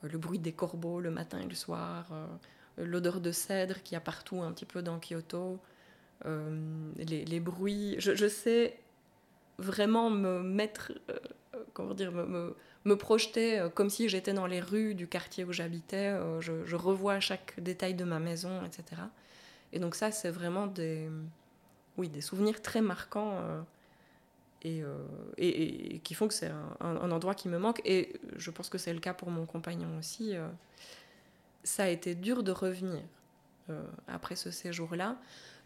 le bruit des corbeaux le matin et le soir, l'odeur de cèdre qu'il y a partout un petit peu dans Kyoto, les, les, bruits. Je, je, sais vraiment me mettre, comment dire, me, me projeter euh, comme si j'étais dans les rues du quartier où j'habitais. Euh, je, revois chaque détail de ma maison, etc. Et donc ça, c'est vraiment des, oui, des souvenirs très marquants euh, et, et, qui font que c'est un, endroit qui me manque. Et je pense que c'est le cas pour mon compagnon aussi. ça a été dur de revenir après ce séjour-là.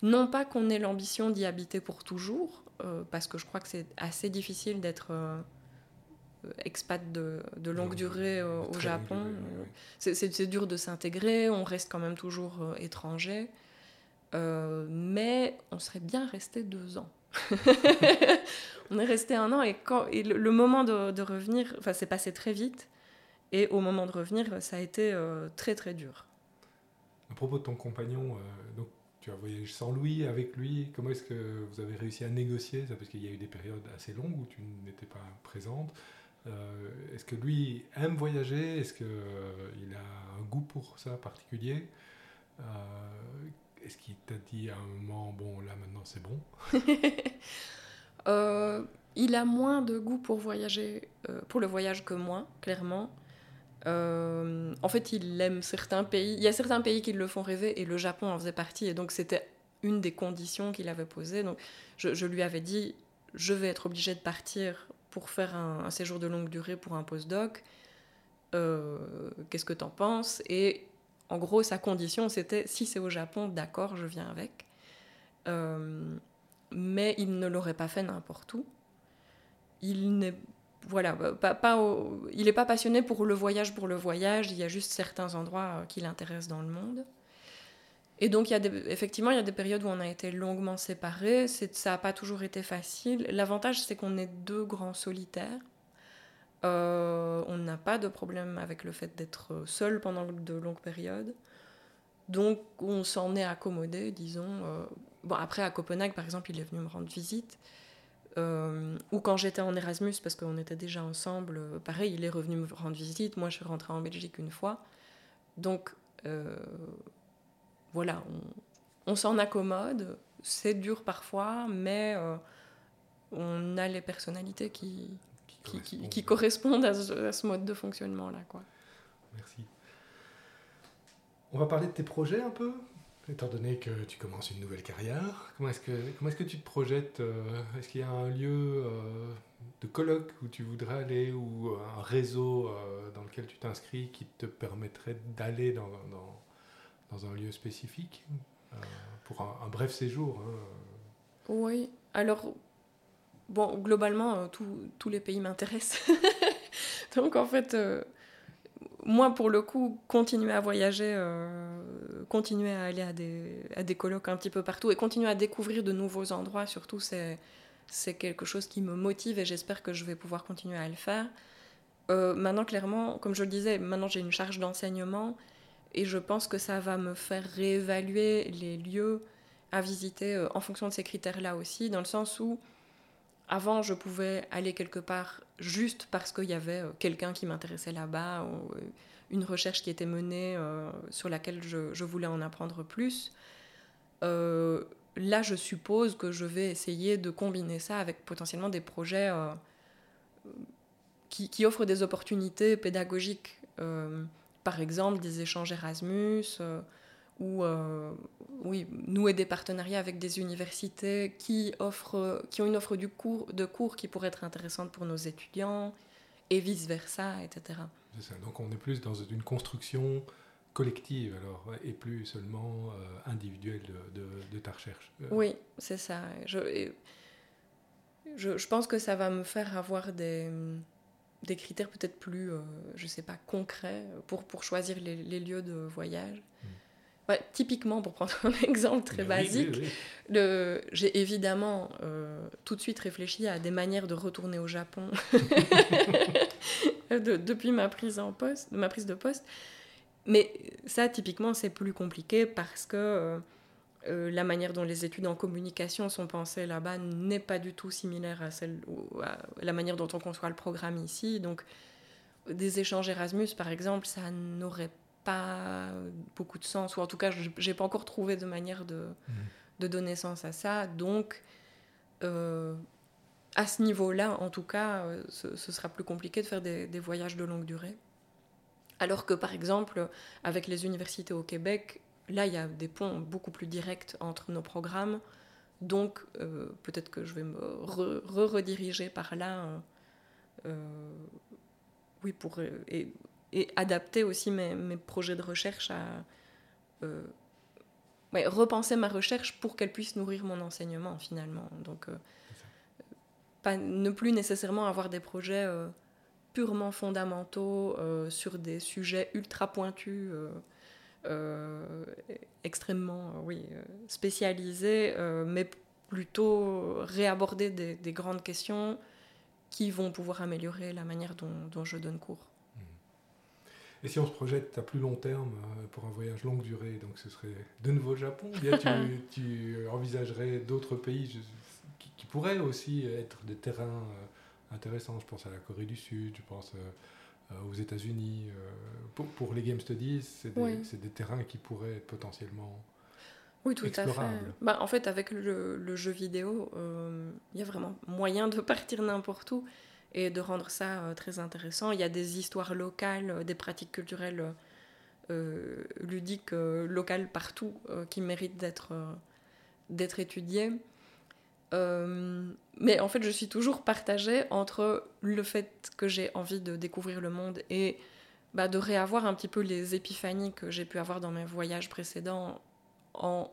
Non pas qu'on ait l'ambition d'y habiter pour toujours, parce que je crois que c'est assez difficile d'être euh, expat de, de longue durée euh, au Japon. C'est dur de s'intégrer, on reste quand même toujours euh, étranger. mais on serait bien resté deux ans. on est resté un an et, quand, et le, moment de, revenir, enfin, c'est passé très vite. Et au moment de revenir, ça a été très très dur. À propos de ton compagnon, donc tu as voyagé sans lui, avec lui. Comment est-ce que vous avez réussi à négocier ça? Parce qu'il y a eu des périodes assez longues où tu n'étais pas présente. Euh, est-ce que lui aime voyager? Est-ce qu'il euh, a un goût pour ça particulier? Euh, Est-ce qu'il t'a dit à un moment, bon, là maintenant c'est bon? Il a moins de goût pour voyager, pour le voyage que moi, clairement. en fait, il aime certains pays. Il y a certains pays qui le font rêver et le Japon en faisait partie. Et donc, c'était une des conditions qu'il avait posées. Donc, je, lui avais dit je vais être obligée de partir pour faire un, séjour de longue durée pour un postdoc. Euh, Qu'est-ce que tu en penses? Et en gros, sa condition, c'était si c'est au Japon, d'accord, je viens avec. mais il ne l'aurait pas fait n'importe où. Il n'est voilà, pas, pas il pas passionné pour le voyage pour le voyage, il y a juste certains endroits qui l'intéressent dans le monde. Et donc, il y a effectivement, il y a des périodes où on a été longuement séparés. Ça n'a pas toujours été facile. L'avantage, c'est qu'on est deux grands solitaires. Euh, on n'a pas de problème avec le fait d'être seul pendant de longues périodes. Donc, on s'en est accommodé, disons. Euh, bon, après, à Copenhague, par exemple, il est venu me rendre visite. Euh, ou quand j'étais en Erasmus, parce qu'on était déjà ensemble, pareil, il est revenu me rendre visite. Moi, je suis rentrée en Belgique une fois. Donc, voilà, on, s'en accommode. C'est dur parfois, mais on a les personnalités qui, qui, correspondent, à, ce, mode de fonctionnement-là. Quoi. Merci. On va parler de tes projets un peu, étant donné que tu commences une nouvelle carrière. Comment est-ce que, comment est-ce que tu te projettes euh, Est-ce qu'il y a un lieu euh, de colloque où tu voudrais aller ou un réseau dans lequel tu t'inscris qui te permettrait d'aller dans dans un lieu spécifique euh, pour un, bref séjour. Hein. Oui, alors, bon, globalement, euh, tous les pays m'intéressent. Donc, en fait, euh, moi, pour le coup, continuer à voyager, continuer à aller à des, à des colloques un petit peu partout et continuer à découvrir de nouveaux endroits, surtout, c'est, quelque chose qui me motive et j'espère que je vais pouvoir continuer à le faire. maintenant, clairement, comme je le disais, maintenant j'ai une charge d'enseignement et je pense que ça va me faire réévaluer les lieux à visiter euh, en fonction de ces critères-là aussi, dans le sens où avant je pouvais aller quelque part juste parce qu'il y avait euh, quelqu'un qui m'intéressait là-bas, ou euh, une recherche qui était menée sur laquelle je, voulais en apprendre plus. là, je suppose que je vais essayer de combiner ça avec potentiellement des projets qui, offrent des opportunités pédagogiques par exemple des échanges Erasmus euh, ou euh, oui, nouer des partenariats avec des universités qui, offrent, qui ont une offre du cours, de cours qui pourrait être intéressante pour nos étudiants et vice-versa, etc. Ça. Donc on est plus dans une construction collective alors et plus seulement euh, individuelle de, de, ta recherche. Oui, c'est ça. Je, je, je, pense que ça va me faire avoir des, des critères peut-être plus, euh, je sais pas, concrets pour, pour choisir les, les lieux de voyage. Typiquement, pour prendre un exemple très basique, j'ai évidemment euh, tout de suite réfléchi à des manières de retourner au Japon depuis ma prise, en poste, ma prise de poste. Mais ça, typiquement, c'est plus compliqué parce que euh, euh, la manière dont les études en communication sont pensées là-bas n'est pas du tout similaire à, celle, à la manière dont on conçoit le programme ici. Donc, des échanges Erasmus, par exemple, ça n'aurait pas beaucoup de sens, ou en tout cas, je n'ai pas encore trouvé de manière de, mmh. de, donner sens à ça. Donc, euh, à ce niveau-là, en tout cas, euh, ce, sera plus compliqué de faire des, des voyages de longue durée. Alors que, par exemple, avec les universités au Québec, Là, il y a des ponts beaucoup plus directs entre nos programmes. Donc, euh, peut-être que je vais me re-rediriger par là. Euh, oui, pour. Et, adapter aussi mes, projets de recherche à. repenser ma recherche pour qu'elle puisse nourrir mon enseignement, finalement. Donc, pas, ne plus nécessairement avoir des projets purement fondamentaux sur des sujets ultra pointus. Euh, extrêmement euh, oui, euh, spécialisé, mais plutôt réaborder des, grandes questions qui vont pouvoir améliorer la manière dont, je donne cours. Et si on se projette à plus long terme pour un voyage longue durée, donc ce serait de nouveau le Japon, bien tu, tu envisagerais d'autres pays qui, pourraient aussi être des terrains intéressants? Je pense à la Corée du Sud, je pense euh, aux États-Unis. Euh, pour, les Game Studies, c'est des, terrains qui pourraient être potentiellement oui, tout à fait. Bah, en fait, avec le, jeu vidéo, euh, il y a vraiment moyen de partir n'importe où et de rendre ça très intéressant. Il y a des histoires locales, des pratiques culturelles ludiques locales partout qui méritent d'être d'être étudiées. Euh, mais en fait, je suis toujours partagée entre le fait que j'ai envie de découvrir le monde et bah, de réavoir un petit peu les épiphanies que j'ai pu avoir dans mes voyages précédents en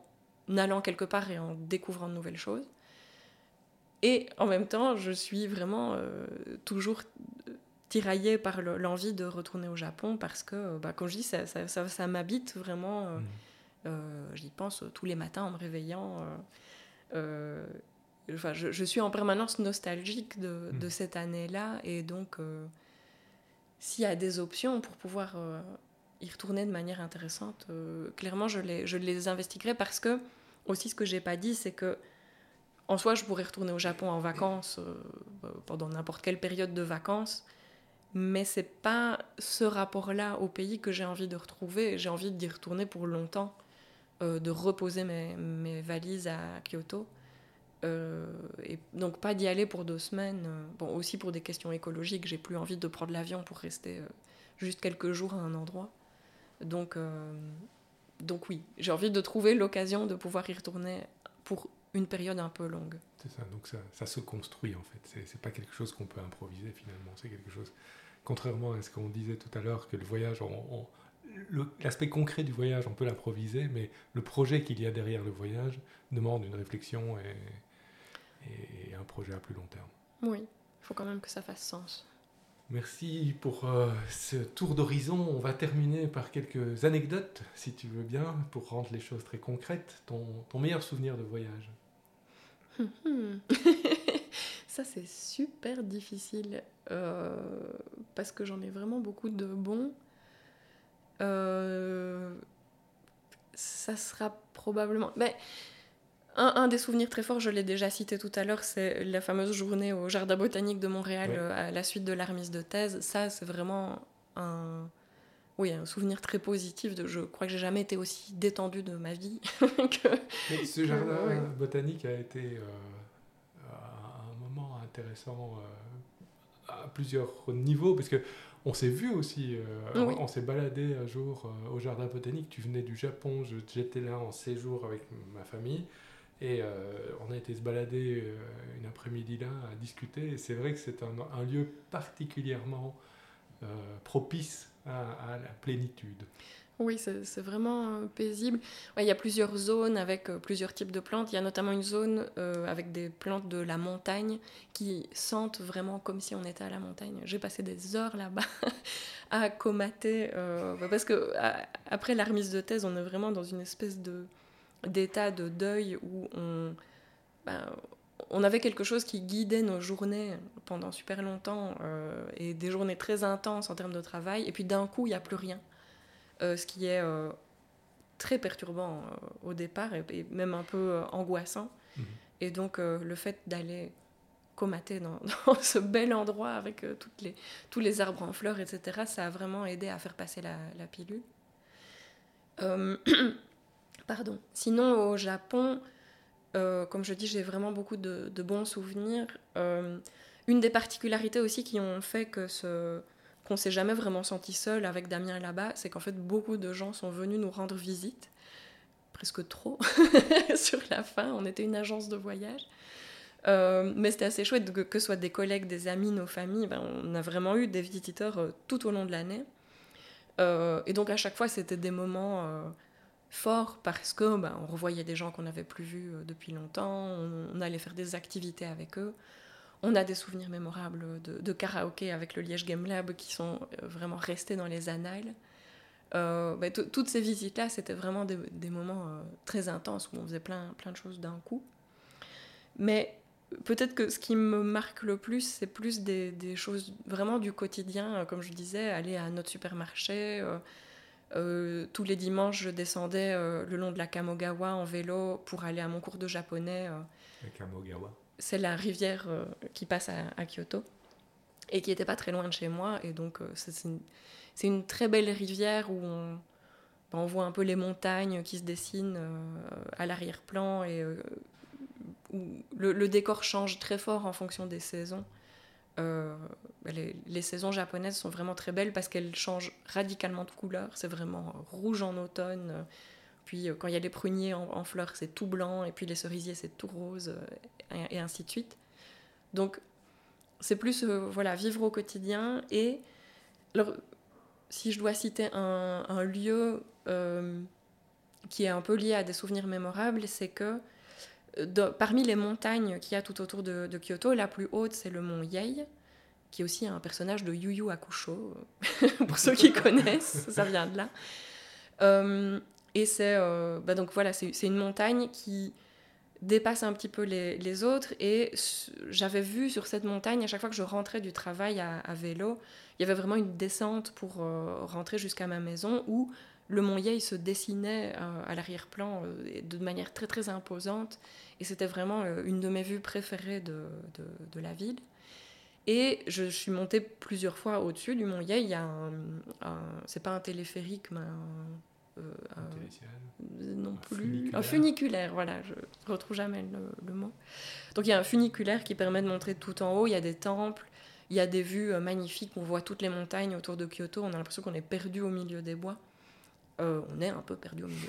allant quelque part et en découvrant de nouvelles choses. Et en même temps, je suis vraiment euh, toujours tiraillée par l'envie de retourner au Japon parce que, bah, comme je dis, ça, ça, ça, m'habite vraiment. Euh, mm. euh, j'y pense tous les matins en me réveillant. enfin, je, je, suis en permanence nostalgique de, de mm. cette année-là et donc s'il y a des options pour pouvoir euh, y retourner de manière intéressante, euh, clairement, je les, je les investiguerai parce que, aussi, ce que j'ai pas dit, c'est que, en soi, je pourrais retourner au Japon en vacances euh, pendant n'importe quelle période de vacances, mais c'est pas ce rapport-là au pays que j'ai envie de retrouver. J'ai envie d'y retourner pour longtemps, de reposer mes, valises à Kyoto euh, et donc pas d'y aller pour deux semaines. Euh, bon, aussi pour des questions écologiques, j'ai plus envie de prendre l'avion pour rester euh, juste quelques jours à un endroit. Donc, donc oui, j'ai envie de trouver l'occasion de pouvoir y retourner pour une période un peu longue. C'est ça, donc ça, ça, se construit en fait. C'est pas quelque chose qu'on peut improviser finalement. C'est quelque chose, contrairement à ce qu'on disait tout à l'heure, que le voyage, l'aspect concret du voyage, on peut l'improviser, mais le projet qu'il y a derrière le voyage demande une réflexion et, et un projet à plus long terme. Oui, il faut quand même que ça fasse sens. Merci pour euh, ce tour d'horizon. On va terminer par quelques anecdotes, si tu veux bien, pour rendre les choses très concrètes. Ton, meilleur souvenir de voyage Ça, c'est super difficile euh, parce que j'en ai vraiment beaucoup de bons. Euh, ça sera probablement. Mais un, des souvenirs très forts, je l'ai déjà cité tout à l'heure, c'est la fameuse journée au Jardin botanique de Montréal euh, à la suite de l'armise de thèse. Ça, c'est vraiment un, oui, un souvenir très positif. De, je crois que j'ai jamais été aussi détendue de ma vie. que, ce jardin botanique a été euh, un moment intéressant euh, à plusieurs niveaux, parce que on s'est vu aussi, on, s'est baladé un jour au jardin botanique. Tu venais du Japon, j'étais là en séjour avec ma famille. Et euh, on a été se balader euh, une après-midi là à discuter. Et c'est vrai que c'est un, lieu particulièrement euh, propice à, la plénitude. Oui, c'est vraiment paisible. il y a plusieurs zones avec plusieurs types de plantes. Il y a notamment une zone avec des plantes de la montagne qui sentent vraiment comme si on était à la montagne. J'ai passé des heures là-bas à comater parce que après la remise de thèse, on est vraiment dans une espèce de d'état de deuil où on, ben, on avait quelque chose qui guidait nos journées pendant super longtemps euh, et des journées très intenses en termes de travail. Et puis d'un coup, il n'y a plus rien. Euh, ce qui est euh, très perturbant au départ et, même un peu angoissant. Mhm. Et donc, le fait d'aller comater dans, ce bel endroit avec toutes les, tous les arbres en fleurs, etc., ça a vraiment aidé à faire passer la, la pilule. Pardon. Sinon, au Japon, euh, comme je dis, j'ai vraiment beaucoup de, bons souvenirs. Euh, une des particularités aussi qui ont fait que ce qu'on s'est jamais vraiment senti seul avec Damien là-bas, c'est qu'en fait beaucoup de gens sont venus nous rendre visite, presque trop sur la fin. On était une agence de voyage. Euh, mais c'était assez chouette que, que ce soit des collègues, des amis, nos familles. Ben, on a vraiment eu des visiteurs tout au long de l'année. et donc à chaque fois, c'était des moments fort parce que ben, on revoyait des gens qu'on n'avait plus vus euh, depuis longtemps, on, allait faire des activités avec eux. On a des souvenirs mémorables de, karaoké avec le Liège Game Lab qui sont euh, vraiment restés dans les annales. Euh, ben, toutes ces visites-là, c'était vraiment des, moments très intenses où on faisait plein, plein de choses d'un coup. Mais peut-être que ce qui me marque le plus, c'est plus des, choses vraiment du quotidien, comme je disais, aller à notre supermarché, tous les dimanches, je descendais euh, le long de la Kamogawa en vélo pour aller à mon cours de japonais. Euh. la Kamogawa C'est la rivière qui passe à, Kyoto et qui n'était pas très loin de chez moi. Et donc, c'est une, très belle rivière où on, ben, on, voit un peu les montagnes qui se dessinent à l'arrière-plan et où le, le, décor change très fort en fonction des saisons. Euh, bah, les, saisons japonaises sont vraiment très belles parce qu'elles changent radicalement de couleur. C'est vraiment rouge en automne, euh, puis euh, quand il y a les pruniers en, fleurs, c'est tout blanc, et puis les cerisiers, c'est tout rose, et, ainsi de suite. Donc, c'est plus voilà, vivre au quotidien. Et alors, si je dois citer un, lieu euh, qui est un peu lié à des souvenirs mémorables, c'est que parmi les montagnes qu'il y a tout autour de, Kyoto, la plus haute, c'est le mont Yei, qui est aussi un personnage de Yu Yu Hakusho, pour ceux qui connaissent, ça vient de là. Euh, et c'est euh, bah donc voilà, c'est une montagne qui dépasse un petit peu les, autres. Et j'avais vu sur cette montagne, à chaque fois que je rentrais du travail à, vélo, il y avait vraiment une descente pour euh, rentrer jusqu'à ma maison où le mont Yei se dessinait à l'arrière-plan de manière très très imposante. Et c'était vraiment une de mes vues préférées de, de la ville. Et je, suis montée plusieurs fois au-dessus du Mont Yei. Il y a un, c'est pas un téléphérique, mais un, euh, un non plus, funiculaire. un funiculaire. Voilà, je retrouve jamais le, mot. Donc il y a un funiculaire qui permet de montrer tout en haut. Il y a des temples, il y a des vues euh, magnifiques. On voit toutes les montagnes autour de Kyoto. On a l'impression qu'on est perdu au milieu des bois. Euh, on est un peu perdu au milieu des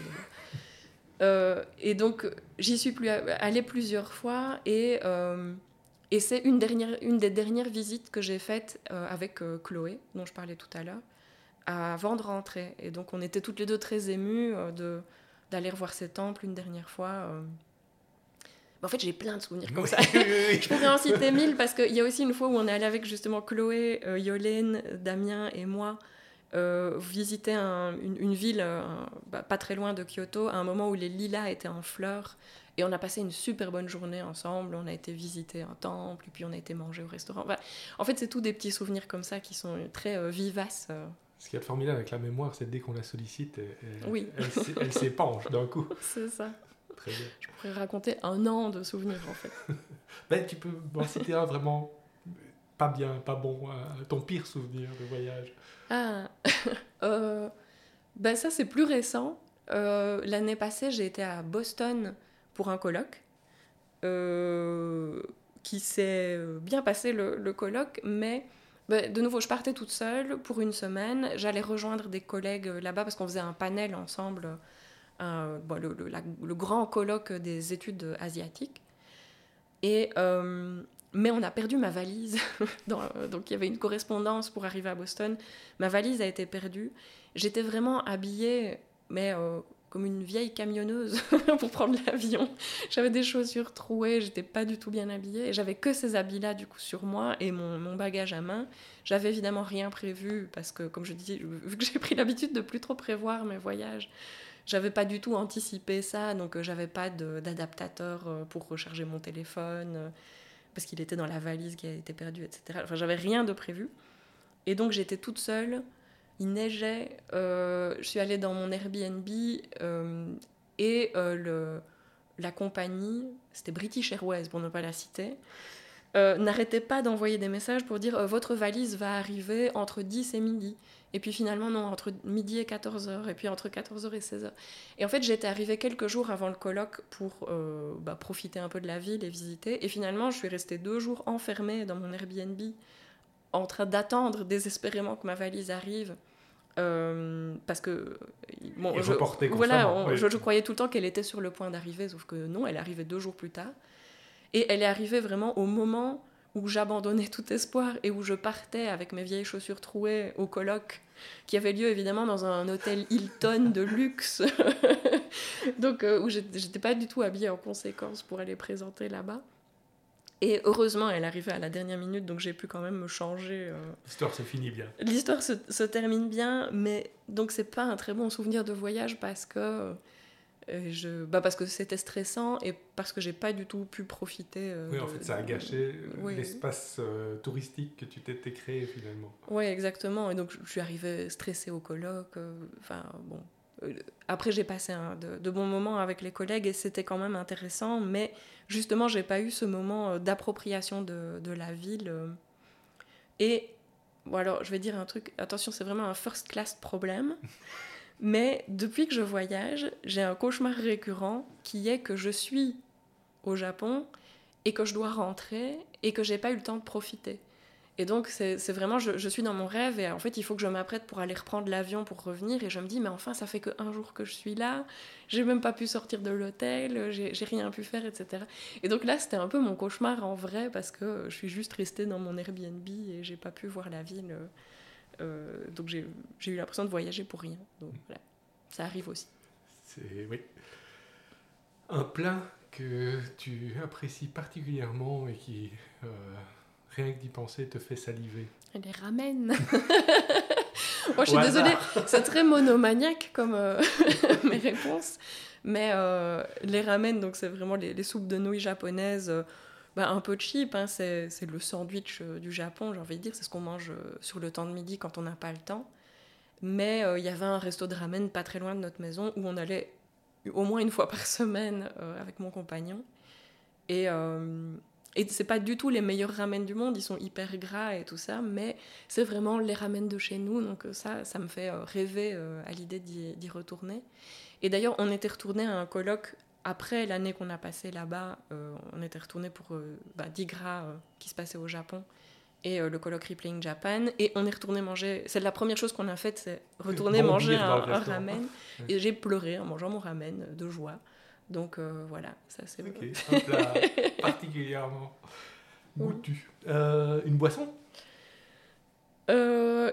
bois. et donc j'y suis plus allée plusieurs fois et et c'est une, dernière, une des dernières visites que j'ai faites euh, avec euh, Chloé, dont je parlais tout à l'heure, avant de rentrer. Et donc on était toutes les deux très émues euh, de, d'aller revoir ces temples une dernière fois. en fait, j'ai plein de souvenirs comme ça. je pourrais en citer mille parce qu'il y a aussi une fois où on est allé avec justement Chloé, Yolène, Damien et moi visiter une, une, ville bah, pas très loin de Kyoto à un moment où les lilas étaient en fleurs et on a passé une super bonne journée ensemble. On a été visiter un temple, et puis on a été manger au restaurant. en fait, c'est tous des petits souvenirs comme ça qui sont très euh, vivaces. Euh. Ce qui est formidable avec la mémoire, c'est dès qu'on la sollicite, elle, oui. elle, s'épanche d'un coup. C'est ça. Très bien. Je pourrais raconter un an de souvenirs, en fait. ben, tu peux m'en citer un vraiment pas bien, pas bon, euh, ton pire souvenir de voyage. Ah, ben ça c'est plus récent. L'année passée, j'ai été à Boston pour un colloque, euh, qui s'est bien passé le, colloque, mais bah, de nouveau, je partais toute seule pour une semaine. J'allais rejoindre des collègues là-bas parce qu'on faisait un panel ensemble, le, grand colloque des études asiatiques. Et, euh, mais on a perdu ma valise. donc il y avait une correspondance pour arriver à Boston. Ma valise a été perdue. J'étais vraiment habillée, mais euh, comme une vieille camionneuse pour prendre l'avion. J'avais des chaussures trouées, j'étais pas du tout bien habillée. Et j'avais que ces habits-là du coup sur moi et mon, bagage à main. J'avais évidemment rien prévu parce que, comme je dis, vu que j'ai pris l'habitude de plus trop prévoir mes voyages, j'avais pas du tout anticipé ça. Donc euh, j'avais pas d'adaptateur euh, pour recharger mon téléphone parce qu'il était dans la valise qui a été perdue, etc. Enfin, j'avais rien de prévu. Et donc j'étais toute seule il neigeait. Euh, je suis allée dans mon Airbnb euh, et euh, la compagnie, c'était British Airways pour ne pas la citer, n'arrêtait pas d'envoyer des messages pour dire votre valise va arriver entre 10 et midi. Et puis finalement, non, entre midi et 14h, et puis entre 14h et 16h. Et en fait, j'étais arrivée quelques jours avant le colloque pour bah, profiter un peu de la ville et visiter. Et finalement, je suis restée deux jours enfermée dans mon Airbnb en train d'attendre désespérément que ma valise arrive. Euh, parce que bon, je, voilà, je, croyais tout le temps qu'elle était sur le point d'arriver, sauf que non, elle arrivée deux jours plus tard. Et elle est arrivée vraiment au moment où j'abandonnais tout espoir et où je partais avec mes vieilles chaussures trouées au colloque, qui avait lieu évidemment dans un hôtel Hilton de luxe, donc euh, où j'étais pas du tout habillée en conséquence pour aller présenter là-bas. Et heureusement, elle arrivait à la dernière minute, donc j'ai pu quand même me changer. Euh. L'histoire se finit bien. L'histoire se, se, termine bien, mais donc c'est pas un très bon souvenir de voyage parce que euh, je, bah parce que c'était stressant et parce que j'ai pas du tout pu profiter. Euh, oui, en fait, ça a gâché l'espace touristique que tu t'étais créé finalement. Oui, exactement. Et donc je suis arrivée stressée au colloque. Enfin bon, après, j'ai passé de, bons moments avec les collègues et c'était quand même intéressant, mais justement, j'ai pas eu ce moment euh, d'appropriation de, la ville. Euh. Et bon, alors, je vais dire un truc, attention, c'est vraiment un first class problème, mais depuis que je voyage, j'ai un cauchemar récurrent qui est que je suis au Japon et que je dois rentrer et que j'ai pas eu le temps de profiter. Et donc, c'est vraiment, je, suis dans mon rêve et en fait, il faut que je m'apprête pour aller reprendre l'avion pour revenir. Et je me dis, mais enfin, ça fait qu'un jour que je suis là, j'ai même pas pu sortir de l'hôtel, j'ai rien pu faire, etc. Et donc là, c'était un peu mon cauchemar en vrai parce que je suis juste restée dans mon Airbnb et j'ai pas pu voir la ville donc j'ai eu l'impression de voyager pour rien. Donc voilà, ça arrive aussi. C'est oui. Un plat que tu apprécies particulièrement et qui, rien que d'y penser, te fait saliver. Les ramen. Moi, je suis désolée, c'est très monomaniaque comme euh, mes réponses. Mais euh, les ramen, donc c'est vraiment les, soupes de nouilles japonaises, euh, bah, un peu cheap. Hein, c'est, le sandwich du Japon, j'ai envie de dire. C'est ce qu'on mange sur le temps de midi quand on n'a pas le temps. Mais il y avait un resto de ramen pas très loin de notre maison où on allait au moins une fois par semaine avec mon compagnon. Et et c'est pas du tout les meilleurs ramen du monde, ils sont hyper gras et tout ça, mais c'est vraiment les ramen de chez nous, donc euh, ça, ça me fait euh, rêver euh, à l'idée d'y retourner. Et d'ailleurs, on était retourné à un colloque après l'année qu'on a passé là-bas, on était retourné pour bah, 10 gras qui se passait au Japon et le colloque Replaying Japan, et on est retourné manger, c'est la première chose qu'on a faite, c'est retourner manger un, un, ramen, et j'ai pleuré en mangeant mon ramen de joie. Donc euh, voilà, ça c'est Ok, un plat particulièrement goûtu. Euh, une boisson? Euh,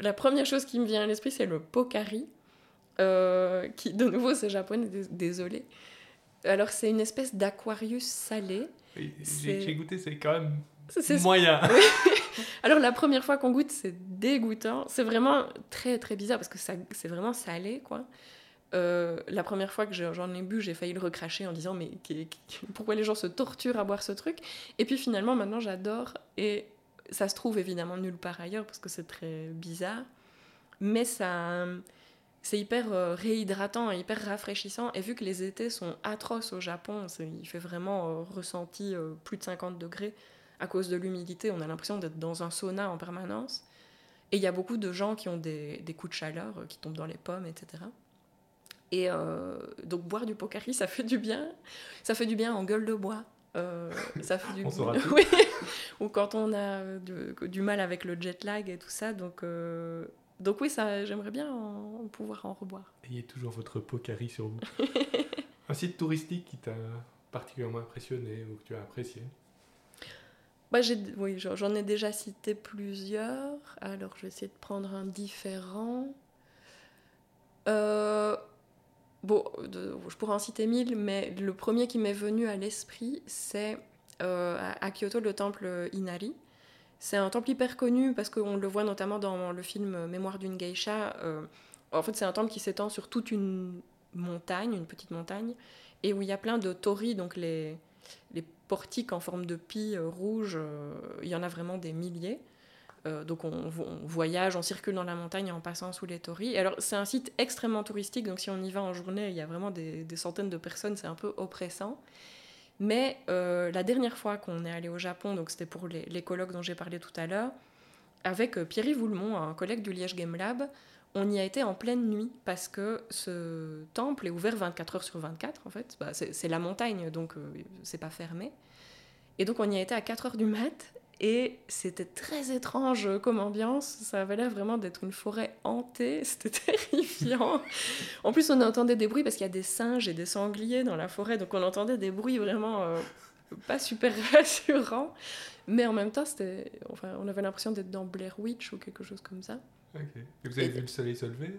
La première chose qui me vient à l'esprit, c'est le pokari. qui, de nouveau, c'est japonais, désolé. Alors, c'est une espèce d'aquarius salé. J'ai goûté, c'est quand même moyen. Alors, la première fois qu'on goûte, c'est dégoûtant. C'est vraiment très, très bizarre parce que c'est vraiment salé, quoi. Euh, la première fois que j'en ai bu, j'ai failli le recracher en disant mais pourquoi les gens se torturent à boire ce truc? Et puis finalement, maintenant, j'adore. Et ça se trouve évidemment nulle part ailleurs parce que c'est très bizarre. Mais ça, c'est hyper euh, réhydratant et hyper rafraîchissant. Et vu que les étés sont atroces au Japon, il fait vraiment euh, ressenti plus de 50 degrés à cause de l'humidité. On a l'impression d'être dans un sauna en permanence. Et il y a beaucoup de gens qui ont des, des coups de chaleur qui tombent dans les pommes, etc. Et euh, donc boire du Pocari, ça fait du bien. Ça fait du bien en gueule de bois. Euh, ça fait du bien. oui. Ou quand on a du, mal avec le jet lag et tout ça. Donc, euh, donc oui, ça, j'aimerais bien pouvoir en reboire. Ayez toujours votre Pocari sur vous. Un site touristique qui t'a particulièrement impressionné ou que tu as apprécié? Bah, oui, j'en ai déjà cité plusieurs. Alors, je vais essayer de prendre un différent. Euh, Bon, je pourrais en citer mille, mais le premier qui m'est venu à l'esprit, c'est euh, à Kyoto le temple Inari. C'est un temple hyper connu parce qu'on le voit notamment dans le film Mémoire d'une geisha. Euh, en fait, c'est un temple qui s'étend sur toute une montagne, une petite montagne, et où il y a plein de torii, donc les, les portiques en forme de pie euh, rouge. il y en a vraiment des milliers. Euh, donc on, voyage, on circule dans la montagne en passant sous les torii. alors c'est un site extrêmement touristique, donc si on y va en journée, il y a vraiment des, centaines de personnes, c'est un peu oppressant. Mais euh, la dernière fois qu'on est allé au Japon, donc c'était pour les, colloques dont j'ai parlé tout à l'heure, avec euh, Pierre-Yves un collègue du Liège Game Lab, on y a été en pleine nuit parce que ce temple est ouvert 24 heures sur 24 en fait. Bah, c'est la montagne donc c'est pas fermé. Et donc on y a été à 4 heures du mat et c'était très étrange comme ambiance. Ça avait l'air vraiment d'être une forêt hantée. C'était terrifiant. en plus, on entendait des bruits parce qu'il y a des singes et des sangliers dans la forêt. Donc, on entendait des bruits vraiment euh, pas super rassurants. Mais en même temps, c'était, enfin, on avait l'impression d'être dans Blair Witch ou quelque chose comme ça. Et vous avez vu le soleil se lever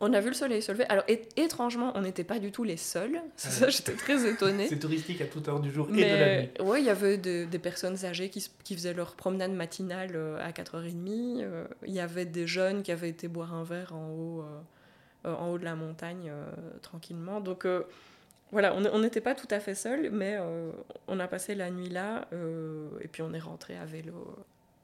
On a vu le soleil se lever. Alors, étrangement, on n'était pas du tout les seuls. C'est ça, j'étais très étonnée. C'est touristique à toute heure du jour et de la nuit. Oui, il y avait des personnes âgées qui, qui, faisaient leur promenade matinale euh, à 4h30. Euh, il y avait des jeunes qui avaient été boire un verre en haut, euh, en haut de la montagne tranquillement. Donc, voilà, on n'était pas tout à fait seuls, mais on a passé la nuit là et puis on est rentré à vélo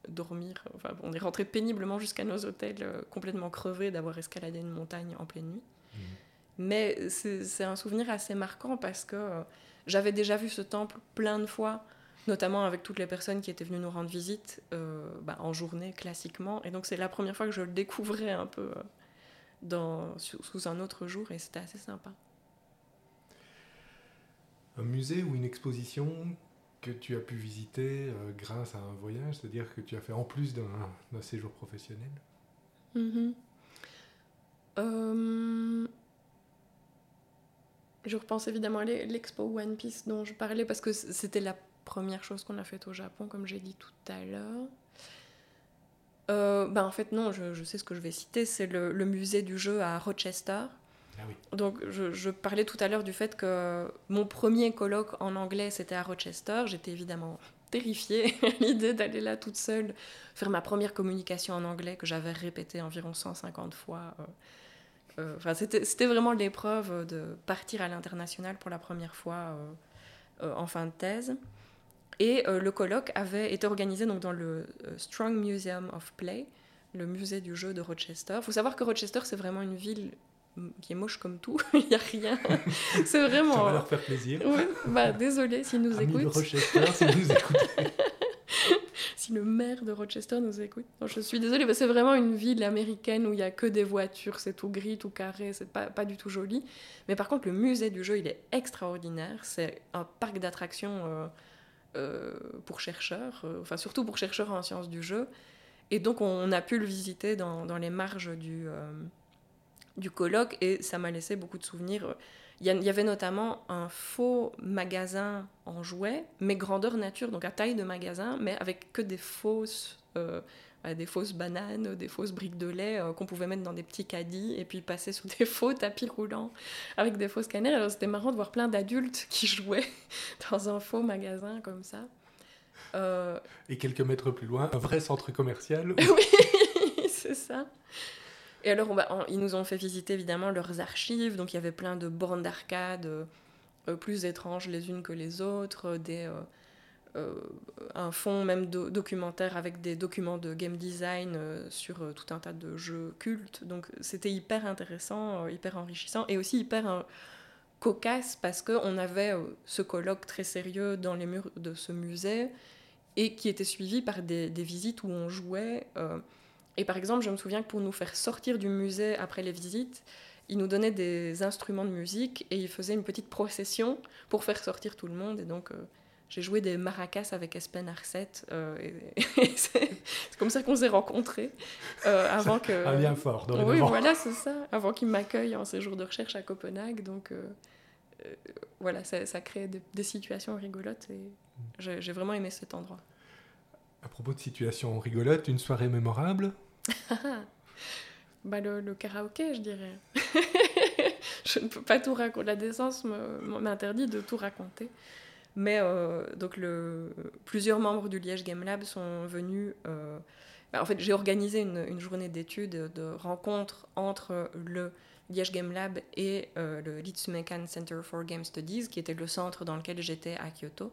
dormir. Enfin, on est rentré péniblement jusqu'à nos hôtels, euh, complètement crevés d'avoir escaladé une montagne en pleine nuit. Mhm. Mais c'est un souvenir assez marquant parce que euh, j'avais déjà vu ce temple plein de fois, notamment avec toutes les personnes qui étaient venues nous rendre visite euh, bah, en journée classiquement. Et donc c'est la première fois que je le découvrais un peu dans, sous, sous un autre jour et c'était assez sympa. Un musée ou une exposition que tu as pu visiter euh, grâce à un voyage, c'est-à-dire que tu as fait en plus d'un séjour professionnel? Mm-hmm. euh, Je repense évidemment à l'expo One Piece dont je parlais parce que c'était la première chose qu'on a faite au Japon, comme j'ai dit tout à l'heure. ben, En fait, non, je, sais ce que je vais citer. C'est le, musée du jeu à Rochester. Ah. Donc, je, parlais tout à l'heure du fait que mon premier colloque en anglais, c'était à Rochester. J'étais évidemment terrifiée à l'idée d'aller là toute seule, faire ma première communication en anglais que j'avais répétée environ 150 fois. Euh, enfin, c'était vraiment l'épreuve de partir à l'international pour la première fois euh, en fin de thèse. Et euh, le colloque avait été organisé donc, dans le Strong Museum of Play, le musée du jeu de Rochester. Il faut savoir que Rochester, c'est vraiment une ville qui est moche comme tout, il n'y a rien. C'est vraiment. Ça va leur faire plaisir. bah, désolé s'ils nous écoutent. de Rochester, si nous écoutez. si le maire de Rochester nous écoute. je suis désolée, mais c'est vraiment une ville américaine où il n'y a que des voitures, c'est tout gris, tout carré, c'est pas, pas du tout joli. Mais par contre, le musée du jeu, il est extraordinaire. C'est un parc d'attractions euh, euh, pour chercheurs, euh, enfin surtout pour chercheurs en sciences du jeu. Et donc, on a pu le visiter dans, dans les marges du du colloque et ça m'a laissé beaucoup de souvenirs. Il y, avait notamment un faux magasin en jouets, mais grandeur nature, donc à taille de magasin, mais avec que des fausses, euh, des fausses bananes, des fausses briques de lait euh, qu'on pouvait mettre dans des petits caddies et puis passer sous des faux tapis roulants avec des fausses canneries. Alors c'était marrant de voir plein d'adultes qui jouaient dans un faux magasin comme ça. Euh, et quelques mètres plus loin, un vrai centre commercial. oui, c'est ça. Et alors, ils nous ont fait visiter évidemment leurs archives. Donc, il y avait plein de bornes d'arcade euh, plus étranges les unes que les autres, des, euh, euh, un fond même documentaire avec des documents de game design sur tout un tas de jeux cultes. Donc, c'était hyper intéressant, hyper enrichissant et aussi hyper cocasse parce qu'on avait ce colloque très sérieux dans les murs de ce musée et qui était suivi par des, des visites où on jouait. Et par exemple, je me souviens que pour nous faire sortir du musée après les visites, il nous donnait des instruments de musique et il faisait une petite procession pour faire sortir tout le monde. Et donc, euh, j'ai joué des maracas avec Espen Arset. Euh, c'est comme ça qu'on s'est rencontrés. Euh, avant que... Un lien fort dans Oui, voilà, c'est ça. Avant qu'il m'accueille en séjour de recherche à Copenhague. Donc, voilà, ça, ça crée des, des, situations rigolotes et mm. j'ai vraiment aimé cet endroit. À propos de situations rigolotes, une soirée mémorable? bah le, karaoké, je dirais. je ne peux pas tout raconter. La décence m'interdit de tout raconter. Mais euh, donc plusieurs membres du Liège Game Lab sont venus. Euh, bah, en fait, j'ai organisé une, journée d'études, de rencontres entre le Liège Game Lab et euh, le Litsumekan Center for Game Studies, qui était le centre dans lequel j'étais à Kyoto.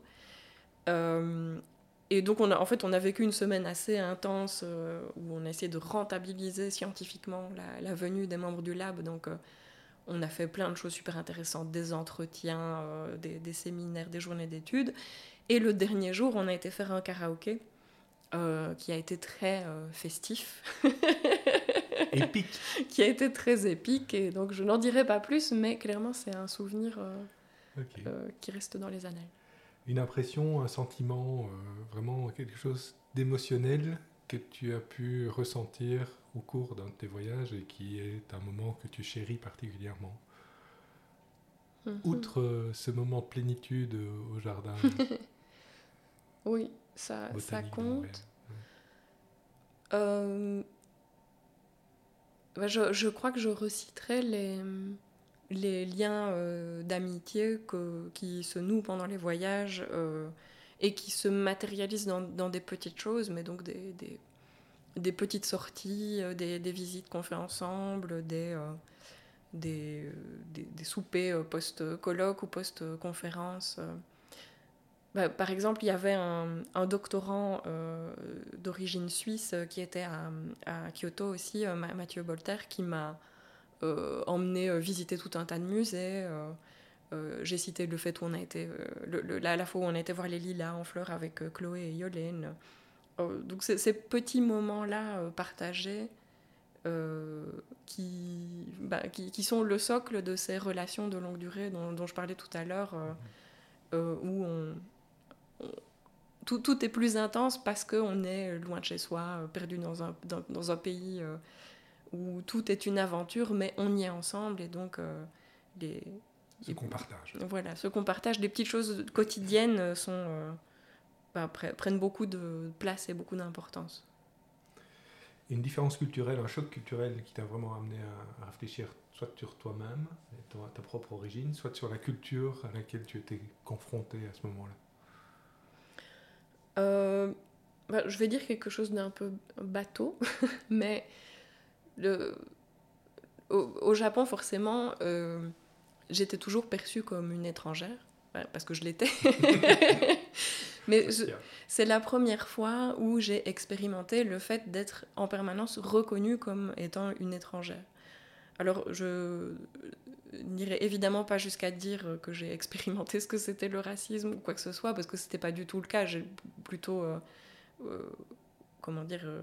Et donc, on a, en fait, on a vécu une semaine assez intense euh, où on a essayé de rentabiliser scientifiquement la, venue des membres du lab. Donc, euh, on a fait plein de choses super intéressantes, des entretiens, euh, des, séminaires, des journées d'études. Et le dernier jour, on a été faire un karaoké qui a été très festif. épique. qui a été très épique. Et donc, je n'en dirai pas plus, mais clairement, c'est un souvenir qui reste dans les annales une impression, un sentiment, euh, vraiment quelque chose d'émotionnel que tu as pu ressentir au cours d'un de tes voyages et qui est un moment que tu chéris particulièrement mhm. Outre euh, ce moment de plénitude au jardin. oui, ça, ça compte. Euh, bah, je, je, crois que je reciterai les, les liens euh, d'amitié qui se nouent pendant les voyages euh, et qui se matérialisent dans, des petites choses, mais donc des, des, petites sorties, euh, des, visites qu'on fait ensemble, des, des, soupers post-colloque ou post-conférence. Bah, par exemple, il y avait un, doctorant d'origine suisse qui était à, à Kyoto aussi, Mathieu Bolter, qui m'a euh, emmené euh, visiter tout un tas de musées. Euh, j'ai cité le fait où on a été, le, la, fois où on a été voir les lilas en fleurs avec Chloé et Yolène. donc ces petits moments-là partagés qui, bah, qui, qui, sont le socle de ces relations de longue durée dont, je parlais tout à l'heure, où tout, tout, est plus intense parce qu'on est loin de chez soi, perdu dans un, dans un pays où tout est une aventure, mais on y est ensemble et donc euh, les, ce qu'on partage. Voilà, ce qu'on partage, des petites choses quotidiennes sont, euh, bah, prennent beaucoup de place et beaucoup d'importance. une différence culturelle, un choc culturel qui t'a vraiment amené à, réfléchir soit sur toi-même, ta propre origine, soit sur la culture à laquelle tu étais confronté à ce moment-là euh, bah, Je vais dire quelque chose d'un peu bateau, mais le, au, Japon, forcément, euh, j'étais toujours perçue comme une étrangère, parce que je l'étais. Mais c'est la première fois où j'ai expérimenté le fait d'être en permanence reconnue comme étant une étrangère. Alors, je n'irai évidemment pas jusqu'à dire que j'ai expérimenté ce que c'était le racisme ou quoi que ce soit, parce que c'était pas du tout le cas. J'ai plutôt. Euh, euh, comment dire euh,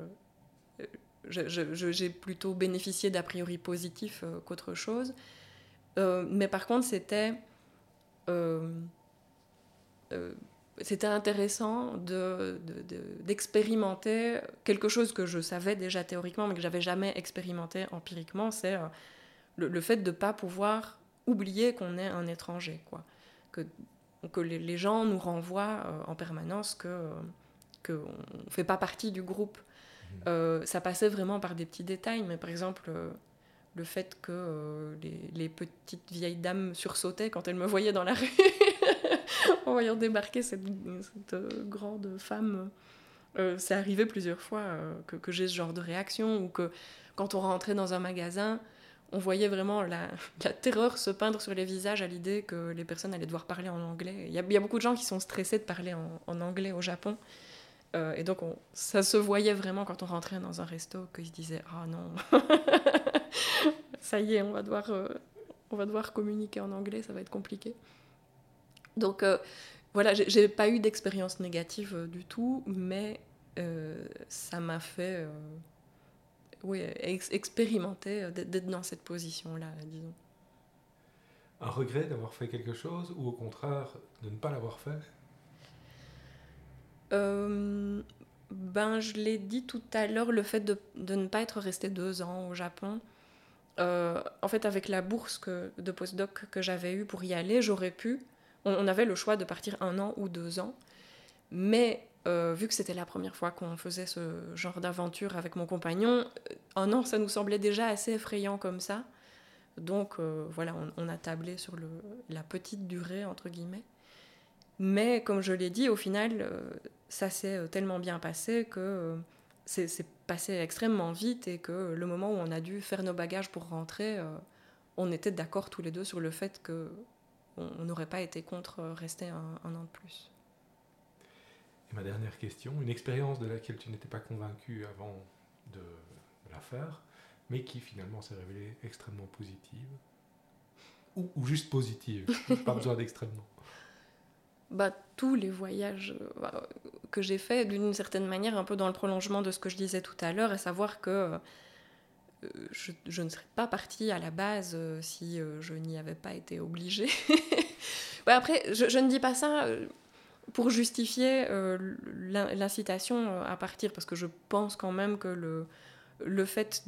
j'ai plutôt bénéficié d'a priori positifs qu'autre chose. mais par contre, c'était c'était intéressant d'expérimenter de, quelque chose que je savais déjà théoriquement, mais que j'avais jamais expérimenté empiriquement, c'est euh, le, fait de ne pas pouvoir oublier qu'on est un étranger, quoi. Que, que les, gens nous renvoient euh, en permanence que euh, qu'on ne fait pas partie du groupe. Mmh. ça passait vraiment par des petits détails, mais par exemple le fait que les, les, petites vieilles dames sursautaient quand elles me voyaient dans la rue en voyant débarquer cette, euh, grande femme. Euh, c'est arrivé plusieurs fois euh, que, j'ai ce genre de réaction ou que quand on rentrait dans un magasin, on voyait vraiment la, terreur se peindre sur les visages à l'idée que les personnes allaient devoir parler en anglais. Il y, a, beaucoup de gens qui sont stressés de parler en anglais au Japon. Et donc, on, ça se voyait vraiment quand on rentrait dans un resto qu'ils se disaient Ah non, ça y est, on va, devoir, on va devoir communiquer en anglais, ça va être compliqué. Donc euh, voilà, j'ai pas eu d'expérience négative euh, du tout, mais euh, ça m'a fait oui, expérimenter d'être dans cette position-là, disons. Un regret d'avoir fait quelque chose ou au contraire de ne pas l'avoir fait? Ben, Je l'ai dit tout à l'heure, le fait de, ne pas être resté deux ans au Japon. en fait, avec la bourse de postdoc que j'avais eue pour y aller, j'aurais pu on, avait le choix de partir un an ou deux ans. Mais euh, vu que c'était la première fois qu'on faisait ce genre d'aventure avec mon compagnon, euh, un an, ça nous semblait déjà assez effrayant comme ça. Donc euh, voilà, on, a tablé sur la petite durée, entre guillemets. Mais comme je l'ai dit, au final, ça s'est tellement bien passé que c'est passé extrêmement vite et que le moment où on a dû faire nos bagages pour rentrer, on était d'accord tous les deux sur le fait que on n'aurait pas été contre rester un, an de plus. Et ma dernière question, une expérience de laquelle tu n'étais pas convaincu avant de, la faire, mais qui finalement s'est révélée extrêmement positive ou, juste positive, pas besoin d'extrêmement. Bah, tous les voyages euh, que j'ai faits, d'une certaine manière, un peu dans le prolongement de ce que je disais tout à l'heure, à savoir que euh, je, ne serais pas partie à la base euh, si je n'y avais pas été obligée. après, je, ne dis pas ça pour justifier l'incitation à partir, parce que je pense quand même que le, le fait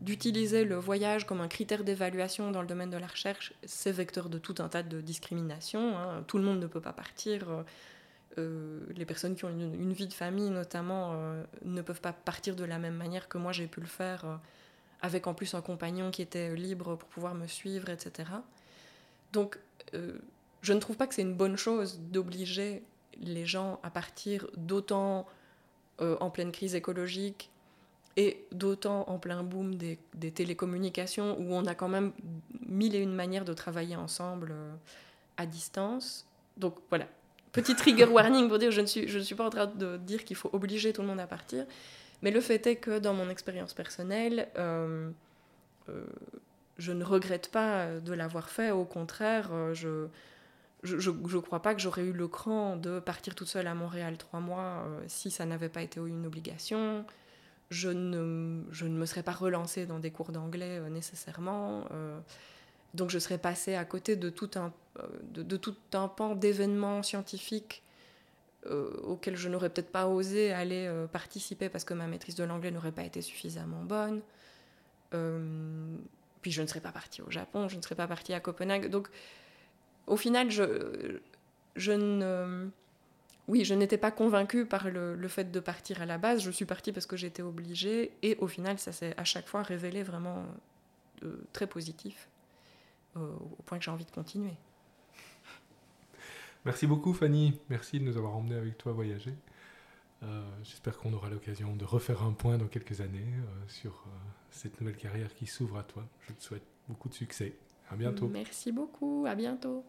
d'utiliser le voyage comme un critère d'évaluation dans le domaine de la recherche, c'est vecteur de tout un tas de discriminations. Hein. Tout le monde ne peut pas partir. les personnes qui ont une, vie de famille, notamment, ne peuvent pas partir de la même manière que moi j'ai pu le faire avec en plus un compagnon qui était libre pour pouvoir me suivre, etc. Donc, euh, je ne trouve pas que c'est une bonne chose d'obliger les gens à partir d'autant euh, en pleine crise écologique et d'autant en plein boom des, télécommunications où on a quand même mille et une manières de travailler ensemble euh, à distance. Donc voilà, petit trigger warning pour dire je ne suis, je ne suis pas en train de dire qu'il faut obliger tout le monde à partir, mais le fait est que dans mon expérience personnelle, euh, euh, je ne regrette pas de l'avoir fait. Au contraire, je je ne crois pas que j'aurais eu le cran de partir toute seule à Montréal trois mois si ça n'avait pas été une obligation. Je ne, je ne me serais pas relancée dans des cours d'anglais nécessairement. donc je serais passée à côté de tout un, de, de tout un pan d'événements scientifiques euh, auquel je n'aurais peut-être pas osé aller euh, participer parce que ma maîtrise de l'anglais n'aurait pas été suffisamment bonne. Euh, puis je ne serais pas partie au Japon, je ne serais pas partie à Copenhague. Donc au final, je, je ne... oui, je n'étais pas convaincue par le, fait de partir à la base. Je suis partie parce que j'étais obligée. Et au final, ça s'est à chaque fois révélé vraiment euh, très positif, euh, au point que j'ai envie de continuer. Merci beaucoup, Fanny. Merci de nous avoir emmenés avec toi voyager. Euh, j'espère qu'on aura l'occasion de refaire un point dans quelques années sur cette nouvelle carrière qui s'ouvre à toi. Je te souhaite beaucoup de succès. À bientôt. Merci beaucoup. À bientôt.